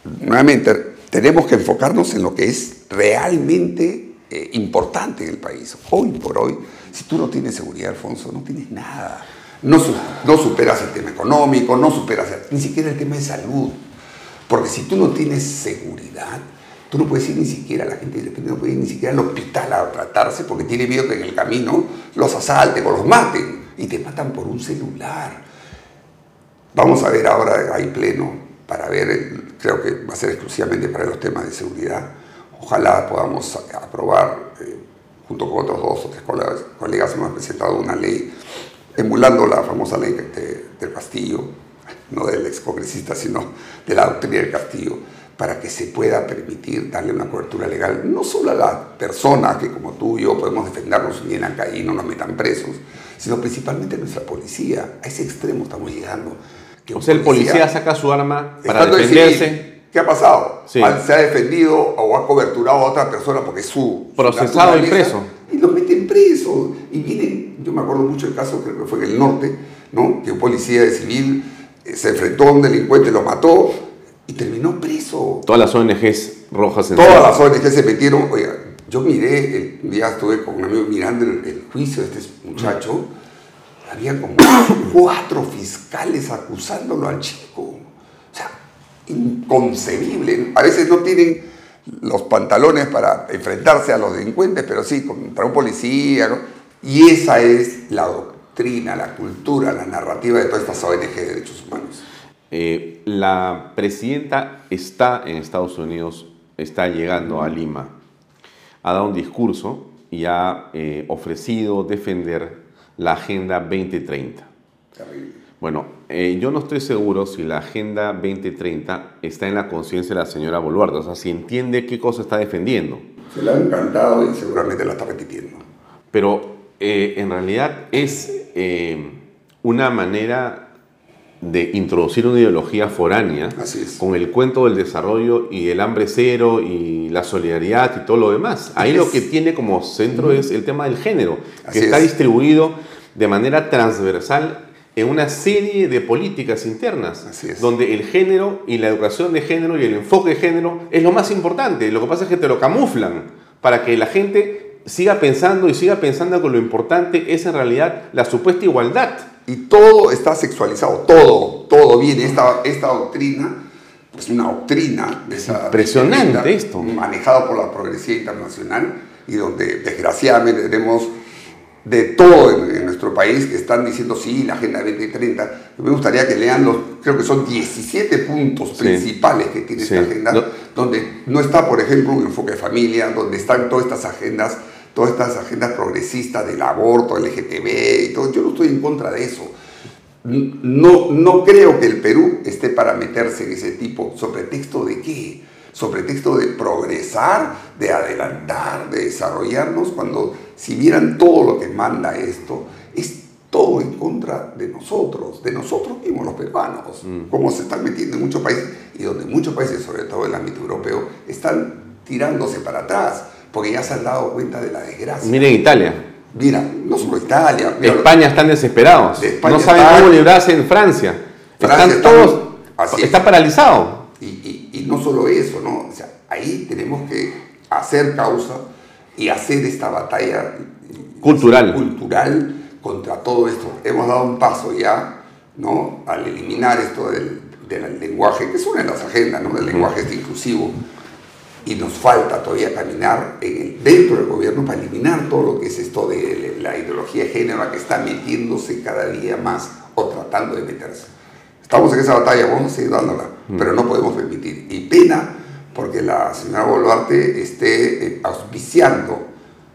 nuevamente, tenemos que enfocarnos en lo que es realmente eh, importante en el país. Hoy por hoy, si tú no tienes seguridad, Alfonso, no tienes nada. No, no superas el tema económico, no superas ni siquiera el tema de salud. Porque si tú no tienes seguridad, tú no puedes ir ni siquiera, la gente no puede ir ni siquiera al hospital a tratarse porque tiene miedo que en el camino los asalten o los maten. Y te matan por un celular. Vamos a ver ahora, hay pleno, para ver, creo que va a ser exclusivamente para los temas de seguridad. Ojalá podamos aprobar, eh, junto con otros dos o tres colegas, colegas hemos presentado una ley emulando la famosa ley de- del Castillo, no del excongresista, sino de la doctrina del Castillo, para que se pueda permitir darle una cobertura legal, no solo a las personas que como tú y yo podemos defendernos bien acá y no nos metan presos, sino principalmente a nuestra policía. A ese extremo estamos llegando. Que O sea, el policía saca su arma para defenderse. civil, ¿Qué ha pasado? Sí. Al- Se ha defendido o ha coberturado a otra persona porque es su Procesado y preso. Y los meten preso. Y vienen, yo me acuerdo mucho del caso, creo que fue en el norte, ¿no? que un policía de civil eh, se enfrentó a un delincuente, lo mató y terminó preso. Todas las ONGs rojas en Todas las ONG se metieron. Oiga, yo miré, el- un día estuve con un amigo mirando el, el juicio de este muchacho. Había como cuatro fiscales acusándolo al chico. O sea, inconcebible. A veces no tienen los pantalones para enfrentarse a los delincuentes, pero sí contra un policía. Y esa es la doctrina, la cultura, la narrativa de todas estas ONG de derechos humanos. Eh, la presidenta está en Estados Unidos, está llegando a Lima. Ha dado un discurso y ha eh, ofrecido defender la Agenda 2030. Bueno, eh, yo no estoy seguro si la Agenda 2030 está en la conciencia de la señora Boluarte, o sea, si entiende qué cosa está defendiendo. Se le ha encantado y seguramente la está repitiendo. Pero eh, en realidad es eh, una manera de introducir una ideología foránea con el cuento del desarrollo y el hambre cero y la solidaridad y todo lo demás. Ahí lo que tiene como centro es el tema del género, que está es. distribuido de manera transversal en una serie de políticas internas, donde el género y la educación de género y el enfoque de género es lo más importante. Lo que pasa es que te lo camuflan para que la gente siga pensando y siga pensando que lo importante es en realidad la supuesta igualdad. Y todo está sexualizado, todo, todo viene. Esta, esta doctrina es una doctrina de esa Impresionante esto. manejado por la progresía internacional y donde desgraciadamente tenemos de todo en, en nuestro país que están diciendo sí, la Agenda 2030. Me gustaría que lean los, creo que son 17 puntos Sí. principales que tiene Sí. esta agenda, No. donde no está, por ejemplo, un enfoque de familia, donde están todas estas agendas todas estas agendas progresistas del aborto, LGTB y todo. Yo no estoy en contra de eso. No, no creo que el Perú esté para meterse en ese tipo, sobre texto de qué, sobre texto de progresar, de adelantar, de desarrollarnos, cuando si vieran todo lo que manda esto, es todo en contra de nosotros, de nosotros mismos los peruanos, como se están metiendo en muchos países y donde muchos países, sobre todo en el ámbito europeo, están tirándose para atrás, porque ya se han dado cuenta de la desgracia. Miren Italia. Mira, no solo Italia. mira, España están desesperados. España no saben cómo librarse en Francia. Francia están está- todos. así está es. paralizado. Y, y- y no solo eso, ¿no? O sea, ahí tenemos que hacer causa y hacer esta batalla Cultural. cultural contra todo esto. Hemos dado un paso ya, ¿no? Al eliminar esto del, del lenguaje, que es una de las agendas, ¿no? Del lenguaje este inclusivo. Y nos falta todavía caminar dentro del gobierno para eliminar todo lo que es esto de la ideología de género que está metiéndose cada día más o tratando de meterse. Estamos en esa batalla, vamos a seguir dándola, pero no podemos permitir. Y pena porque la señora Boluarte esté eh, auspiciando,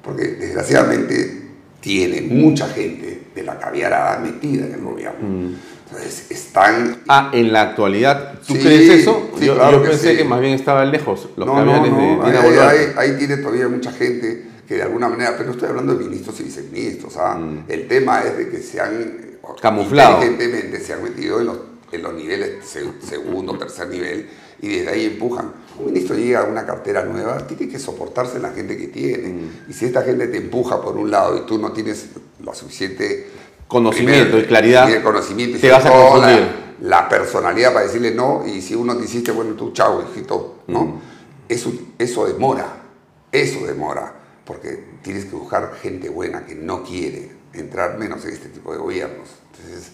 porque desgraciadamente tiene mucha gente de la caviarada metida en el gobierno. Entonces están... Ah, en la actualidad, ¿tú Sí, crees eso? sí, yo claro yo que pensé sí. que más bien estaba lejos, los No, caviares no, de no, Dina ahí, ahí- ahí tiene todavía mucha gente que de alguna manera, pero no estoy hablando de ministros y viceministros, ¿ah? el tema es de que se han Camuflado. inteligentemente se han metido en los, en los niveles se- segundo, tercer nivel y desde ahí empujan. Un ministro llega a una cartera nueva, tiene que soportarse en la gente que tiene. Mm. Y si esta gente te empuja por un lado y tú no tienes lo suficiente Conocimiento y claridad, conocimiento y te vas a la- confundir. La, personalidad para decirle no y si uno te hiciste, bueno, tú chao, hijito, ¿no? Eso, eso demora, eso demora, porque tienes que buscar gente buena que no quiere entrar menos en este tipo de gobiernos. Entonces,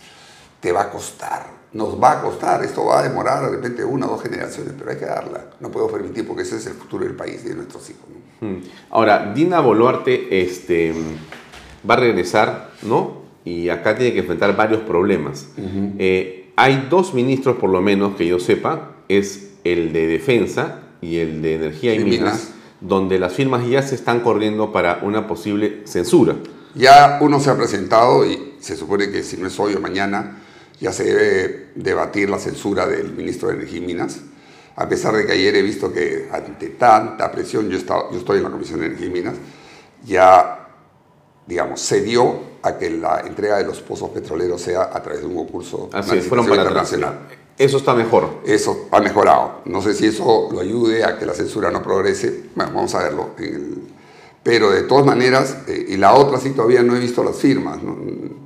te va a costar, nos va a costar, esto va a demorar de repente una o dos generaciones, pero hay que darla. No podemos permitir porque ese es el futuro del país y de nuestros hijos. ¿no? Ahora, Dina Boluarte este, va a regresar, ¿no? Y acá tiene que enfrentar varios problemas. Eh, hay dos ministros, por lo menos, que yo sepa, es el de Defensa y el de Energía y, Y Minas, Minas. donde las firmas ya se están corriendo para una posible censura. Ya uno se ha presentado y se supone que si no es hoy o mañana ya se debe debatir la censura del ministro de Energía y Minas. A pesar de que ayer he visto que ante tanta presión, yo, he estado- yo estoy en la Comisión de Energía y Minas, ya, digamos, se dio a que la entrega de los pozos petroleros sea a través de un concurso Así una es, fueron licitación para atrás. internacional. Eso está mejor. Eso ha mejorado. No sé si eso lo ayude a que la censura no progrese. Bueno, vamos a verlo. Pero de todas maneras, eh, y la otra sí todavía no he visto las firmas. ¿no?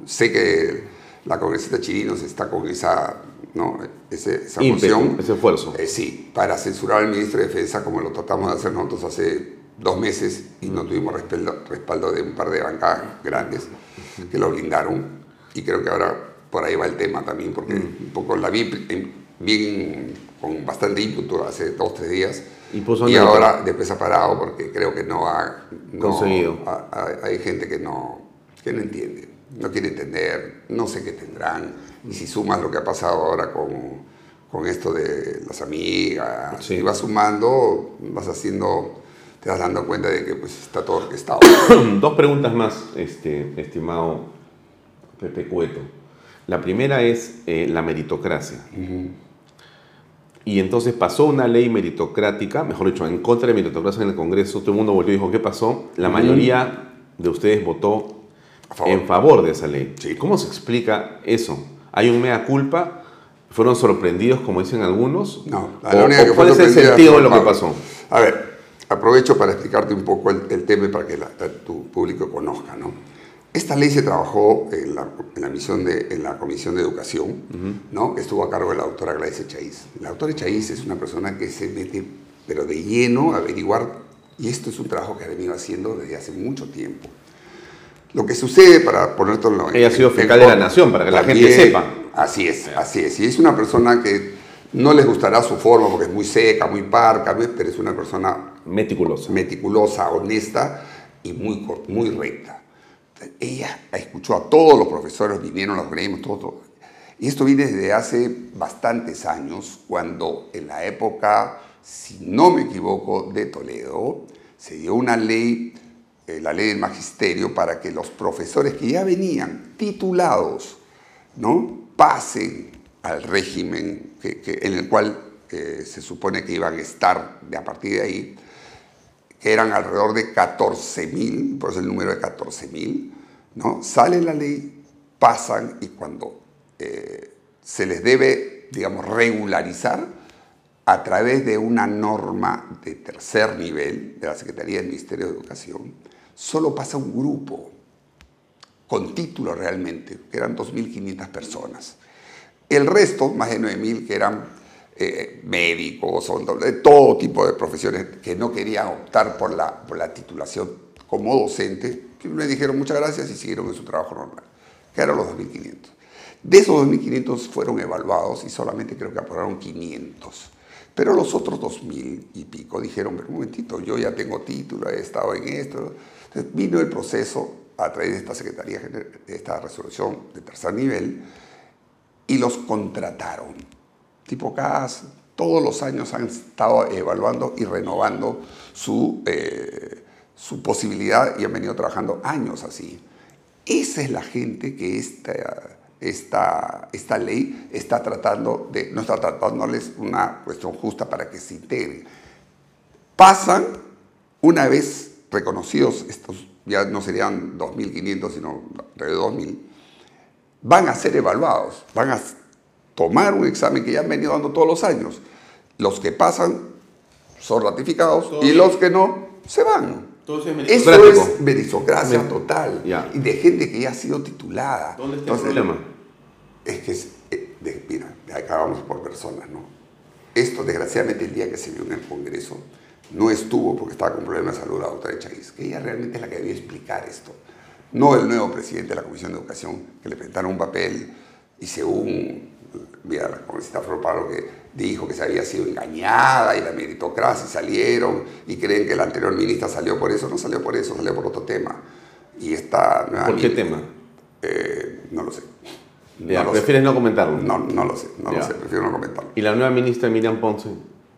Sé que la congresista Chirinos está con esa, ¿no? Ese- esa moción. ese esfuerzo. Eh, sí, para censurar al ministro de Defensa como lo tratamos de hacer nosotros hace dos meses y no tuvimos respaldo, respaldo de un par de bancadas grandes que lo blindaron. Y creo que ahora por ahí va el tema también, porque un poco la vi en- bien con bastante ímpetu hace dos, tres días. Y puso y ahora después ha parado porque creo que no ha no- Conseguido. ha- ha- hay gente que no, que no entiende, no quiere entender, no sé qué tendrán. Y si sumas lo que ha pasado ahora con, con esto de las amigas, y vas sumando, vas haciendo, te vas dando cuenta de que pues está todo orquestado. Dos preguntas más, este, estimado Pepe Cueto. La primera es eh, la meritocracia. Y entonces pasó una ley meritocrática, mejor dicho, en contra de meritocracia en el Congreso. Todo el mundo volvió y dijo, ¿qué pasó? La mayoría de ustedes votó en favor de esa ley. ¿Cómo se explica eso? ¿Hay un mea culpa? ¿Fueron sorprendidos, como dicen algunos? No, ¿O- la única que fue ¿Cuál es el sentido de lo que pasó? A ver, aprovecho para explicarte un poco el, el tema para que la- la- tu público conozca, ¿no? Esta ley se trabajó en la, en la misión de, en la Comisión de Educación, ¿no? que estuvo a cargo de la doctora Gladys Echaíz. La doctora Echaíz es una persona que se mete, pero de lleno, a averiguar, y esto es un trabajo que ha venido haciendo desde hace mucho tiempo. Lo que sucede, para ponértelo en- Ella ha sido fiscal de la nación, para que la gente sepa. Así es, así es. Y es una persona que no les gustará su forma porque es muy seca, muy parca, pero es una persona meticulosa, meticulosa honesta y muy, muy recta. Ella escuchó a todos los profesores, vinieron los gremios, todo, todo. Y esto viene desde hace bastantes años, cuando en la época, si no me equivoco, de Toledo, se dio una ley eh, la ley del magisterio para que los profesores que ya venían titulados, ¿no? Pasen al régimen que- en el cual eh, se supone que iban a estar de a partir de ahí, eran alrededor de 14 mil, por eso el número de 14 mil, ¿no? Sale la ley, pasan y cuando eh, se les debe, digamos, regularizar a través de una norma de tercer nivel de la Secretaría del Ministerio de Educación, solo pasa un grupo con título realmente, que eran 2.500 personas. El resto, más de 9.000, que eran eh, médicos de todo tipo de profesiones que no querían optar por la, por la titulación como docente, le dijeron muchas gracias y siguieron en su trabajo normal, que eran los 2.500. De esos 2.500 fueron evaluados y solamente creo que aprobaron 500. Pero los otros 2.000 y pico dijeron, un momentito, yo ya tengo título, he estado en esto. Entonces vino el proceso a través de esta Secretaría, de esta resolución de tercer nivel, y los contrataron. Tipo CAS, todos los años han estado evaluando y renovando su, eh, su posibilidad y han venido trabajando años así. Esa es la gente que esta, esta, esta ley está tratando de, no está tratándoles una cuestión justa para que se integren. Pasan, una vez reconocidos, estos ya no serían 2.500, sino alrededor de 2.000, van a ser evaluados, van a tomar un examen que ya han venido dando todos los años. Los que pasan son ratificados y los que no se van. Eso es meritocracia Me- total. Ya. Y de gente que ya ha sido titulada. ¿Dónde está el Entonces, problema? Es que, es, eh, de- mira, vamos por personas, ¿no? Esto, desgraciadamente, el día que se vio en el Congreso, no estuvo porque estaba con problemas de salud la doctora Chávez, que ella realmente es la que debía explicar esto. No el nuevo presidente de la Comisión de Educación, que le presentaron un papel y según, mira, la congresista Flor Pablo, que dijo que se había sido engañada y la meritocracia y salieron y creen que la anterior ministra salió por eso, no salió por eso, salió por otro tema. Y esta nueva ¿Por qué ministra- tema? eh, no lo sé. Ya, lo ¿Prefieres sé. no comentarlo? No, no lo sé, no Ya. lo sé, prefiero no comentarlo. ¿Y la nueva ministra Miriam Ponce?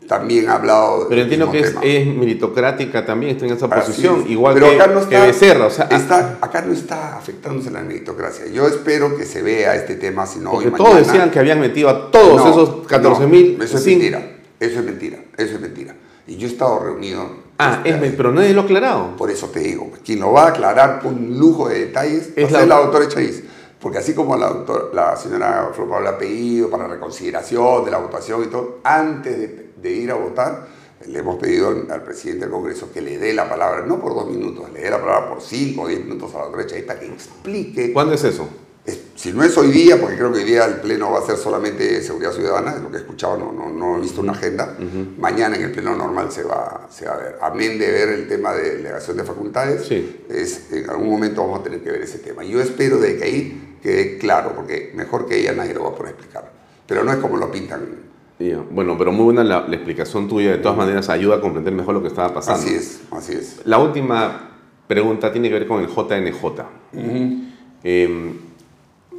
También ha hablado Pero entiendo que es, meritocrática también, está en esa Así posición, es. igual Pero que, acá no que está, Becerra. O sea, está- acá no está afectándose la meritocracia. Yo espero que se vea este tema, si no porque hoy, todos mañana. decían que habían metido a todos No, esos 14 mil eso es sin... mentira, eso es mentira, eso es mentira. Y yo he estado reunido. Ah, es, pero nadie lo ha aclarado. Por eso te digo, quien lo va a aclarar con lujo de detalles Es la- la, la doctora Chávez. Porque así como la, doctora- la señora Flor Pablo ha pedido para reconsideración de la votación y todo, antes de, de ir a votar, le hemos pedido al, al presidente del Congreso que le dé la palabra, no por dos minutos, le dé la palabra por cinco o diez minutos a la doctora Chávez para que explique. ¿Cuándo es eso? Es- si no es hoy día, porque creo que hoy día el Pleno va a ser solamente seguridad ciudadana, es lo que he escuchado, no, no, no he visto una agenda. Mañana en el Pleno normal se va, se va a ver. Amén de ver el tema de delegación de facultades, es, en algún momento vamos a tener que ver ese tema. Yo espero de que ahí quede claro, porque mejor que ella nadie lo va a poder explicar. Pero no es como lo pintan. Bueno, pero muy buena la, la explicación tuya, de todas maneras ayuda a comprender mejor lo que estaba pasando. Así es, así es. La última pregunta tiene que ver con el JNJ. Eh,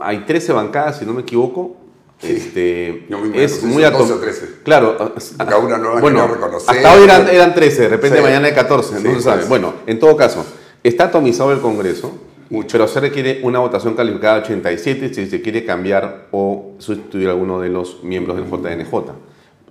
hay 13 bancadas, si no me equivoco. Este, Yo me imagino es que muy son 12 atom- o 13. Claro, una no la bueno, reconocer. hasta hoy eran, eran 13, de repente Sí. mañana hay 14, no Sí, se sabe. Bueno, en todo caso, está atomizado el Congreso, pero se requiere una votación calificada de 87 si se quiere cambiar o sustituir a alguno de los miembros del JNJ.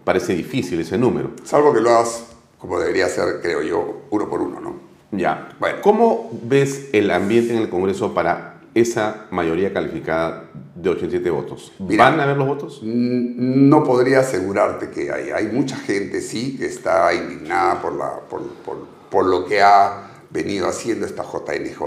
Parece difícil ese número. Salvo que lo hagas como debería ser, creo yo, uno por uno, ¿no? Ya. ¿Cómo ves el ambiente en el Congreso para esa mayoría calificada de 87 votos? Mira, ¿Van a haber los votos? No podría asegurarte que hay. Hay mucha gente, sí, que está indignada por, la, por, por- por lo que ha venido haciendo esta JNJ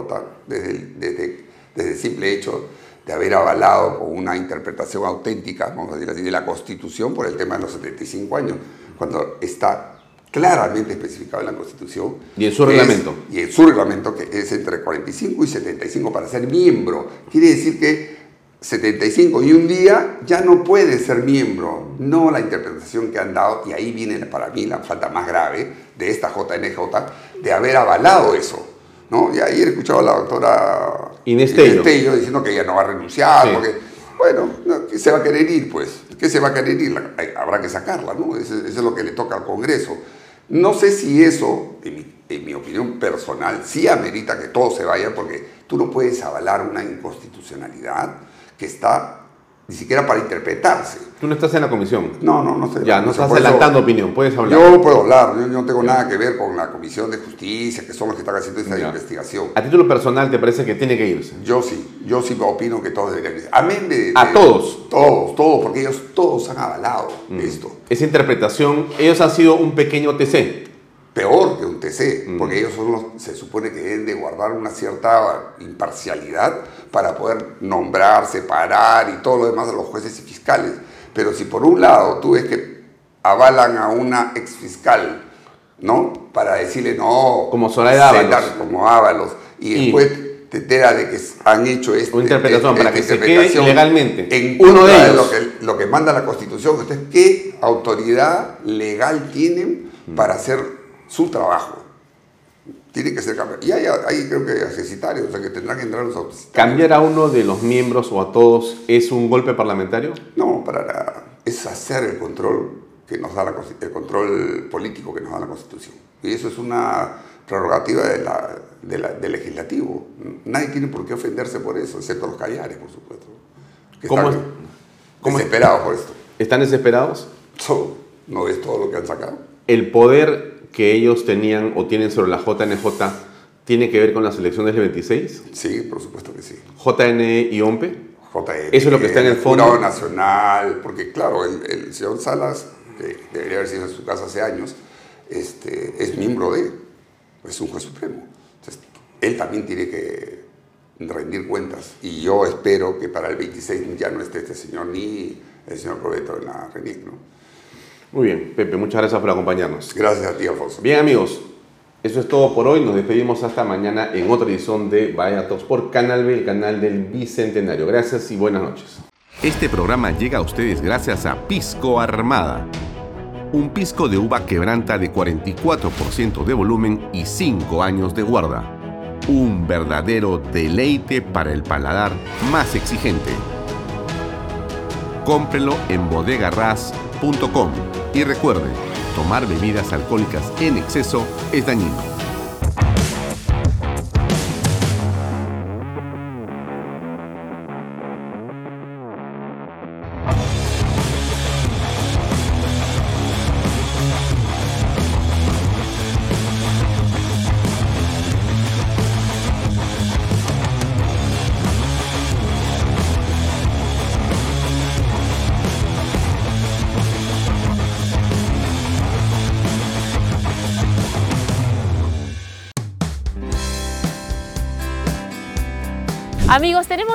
desde el, desde, desde el simple hecho de haber avalado con una interpretación auténtica, vamos a decir así, de la Constitución por el tema de los 75 años, cuando está claramente especificado en la Constitución. Y en su que es- reglamento. y en su reglamento, que es entre 45 y 75 para ser miembro. Quiere decir que 75 y un día ya no puede ser miembro. No la interpretación que han dado, y ahí viene para mí la falta más grave de esta JNJ, de haber avalado eso. ¿no? Y ayer escuchaba a la doctora Inés Tello. diciendo que ella no va a renunciar, Sí. porque, bueno, no, ¿qué se va a querer ir? Pues, ¿qué se va a querer ir? Habrá que sacarla, ¿no? Eso, eso es lo que le toca al Congreso. No sé si eso, en mi, en mi opinión personal, sí amerita que todo se vaya porque tú no puedes avalar una inconstitucionalidad que está ni siquiera para interpretarse. Tú no estás en la comisión. No, no, no sé. Ya, no estás adelantando opinión, puedes hablar. Yo puedo hablar, yo, yo no tengo nada que ver con la Comisión de Justicia, que son los que están haciendo esta Ya. investigación. A título personal, ¿te parece que tiene que irse? Yo sí, yo sí opino que todos deberían irse. Amén de... ¿A de- todos? Todos, todos, porque ellos todos han avalado Mm. esto. Esa interpretación, ellos han sido un pequeño TC. Peor que un TC, Mm. porque ellos son los, se supone que deben de guardar una cierta imparcialidad para poder nombrar, separar y todo lo demás a los jueces y fiscales. Pero si por un lado tú ves que avalan a una exfiscal, ¿no? Para decirle no. Como Zoraida Ábalos. Como Ábalos. Y, Y- después te entera de que han hecho este, Una interpretación, para que se quede interpretación legalmente. En Uno de ellos. lo, que, lo que manda la Constitución. Entonces, ¿qué autoridad legal tienen Mm. para hacer su trabajo? Tiene que ser cambiado. Y hay, hay creo que accesitarios, o sea que tendrán que entrar los accesitarios. ¿Cambiar a uno de los miembros o a todos es un golpe parlamentario? No, para nada. Es hacer el control que nos da la el control político que nos da la Constitución. Y eso es una prerrogativa de la- de la- del legislativo. Nadie tiene por qué ofenderse por eso, excepto los callares, por supuesto. Que ¿Cómo están es- cómo es- desesperados por esto. ¿Están desesperados? So, ¿No ves todo lo que han sacado? ¿El poder que ellos tenían o tienen sobre la JNJ tiene que ver con las elecciones del 26? Sí, por supuesto que sí. ¿JNE y OMPE? JN, Eso es lo que está en el fondo. Jurado Nacional, porque claro, el, el señor Salas, que debería haber sido en su casa hace años, este, es miembro de, es un juez supremo. Entonces, él también tiene que rendir cuentas. Y yo espero que para el 26 ya no esté este señor ni el señor Proveto en la RENIC, ¿no? Muy bien, Pepe, muchas gracias por acompañarnos. Gracias a ti, Alfonso. Bien, amigos, eso es todo por hoy. Nos despedimos hasta mañana en otra edición de Vaya Talks por Canal B, el canal del Bicentenario. Gracias y buenas noches. Este programa llega a ustedes gracias a Pisco Armada. Un pisco de uva quebranta de 44% de volumen y 5 años de guarda. Un verdadero deleite para el paladar más exigente. Cómprelo en bodegarras.com y recuerde, tomar bebidas alcohólicas en exceso es dañino.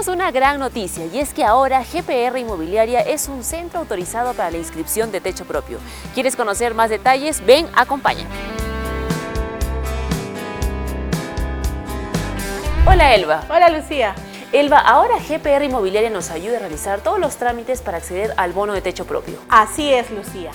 Tenemos una gran noticia y es que ahora GPR Inmobiliaria es un centro autorizado para la inscripción de techo propio. ¿Quieres conocer más detalles? Ven, acompáñame. Hola Elba. Hola Lucía. Elba, ahora GPR Inmobiliaria nos ayuda a realizar todos los trámites para acceder al bono de techo propio. Así es, Lucía.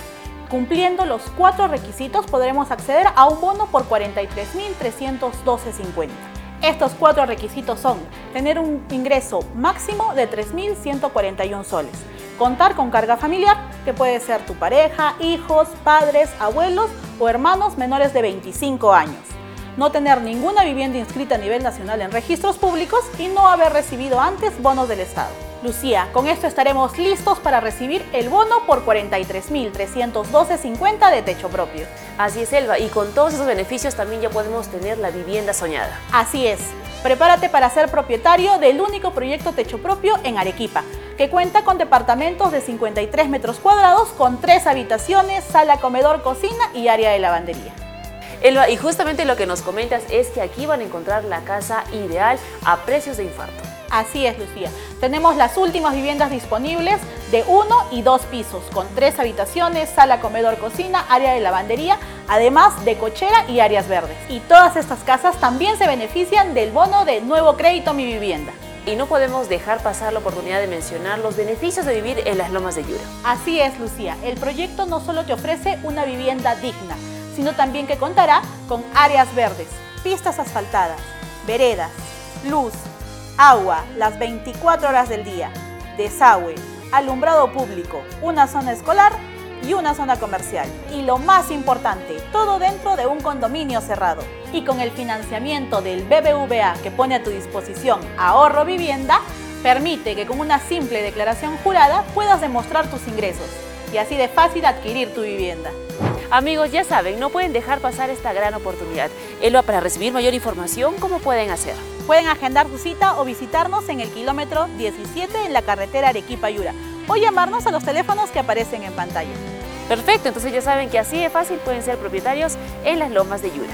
Cumpliendo los cuatro requisitos podremos acceder a un bono por 43.312.50. Estos cuatro requisitos son tener un ingreso máximo de 3.141 soles, contar con carga familiar, que puede ser tu pareja, hijos, padres, abuelos o hermanos menores de 25 años, no tener ninguna vivienda inscrita a nivel nacional en registros públicos y no haber recibido antes bonos del Estado. Lucía, con esto estaremos listos para recibir el bono por 43.312.50 de techo propio. Así es, Elba, y con todos esos beneficios también ya podemos tener la vivienda soñada. Así es. Prepárate para ser propietario del único proyecto techo propio en Arequipa, que cuenta con departamentos de 53 metros cuadrados con tres habitaciones, sala, comedor, cocina y área de lavandería. Elba, y justamente lo que nos comentas es que aquí van a encontrar la casa ideal a precios de infarto. Así es, Lucía. Tenemos las últimas viviendas disponibles de uno y dos pisos, con tres habitaciones, sala, comedor, cocina, área de lavandería, además de cochera y áreas verdes. Y todas estas casas también se benefician del bono de nuevo crédito Mi Vivienda. Y no podemos dejar pasar la oportunidad de mencionar los beneficios de vivir en las lomas de Yura. Así es, Lucía. El proyecto no solo te ofrece una vivienda digna, sino también que contará con áreas verdes, pistas asfaltadas, veredas, luz, agua las 24 horas del día, desagüe, alumbrado público, una zona escolar y una zona comercial. Y lo más importante, todo dentro de un condominio cerrado. Y con el financiamiento del BBVA que pone a tu disposición ahorro vivienda, permite que con una simple declaración jurada puedas demostrar tus ingresos y así de fácil adquirir tu vivienda. Amigos, ya saben, no pueden dejar pasar esta gran oportunidad. Elba, para recibir mayor información, ¿cómo pueden hacer? Pueden agendar su cita o visitarnos en el kilómetro 17 en la carretera Arequipa-Yura o llamarnos a los teléfonos que aparecen en pantalla. Perfecto, entonces ya saben que así de fácil pueden ser propietarios en las lomas de Yura.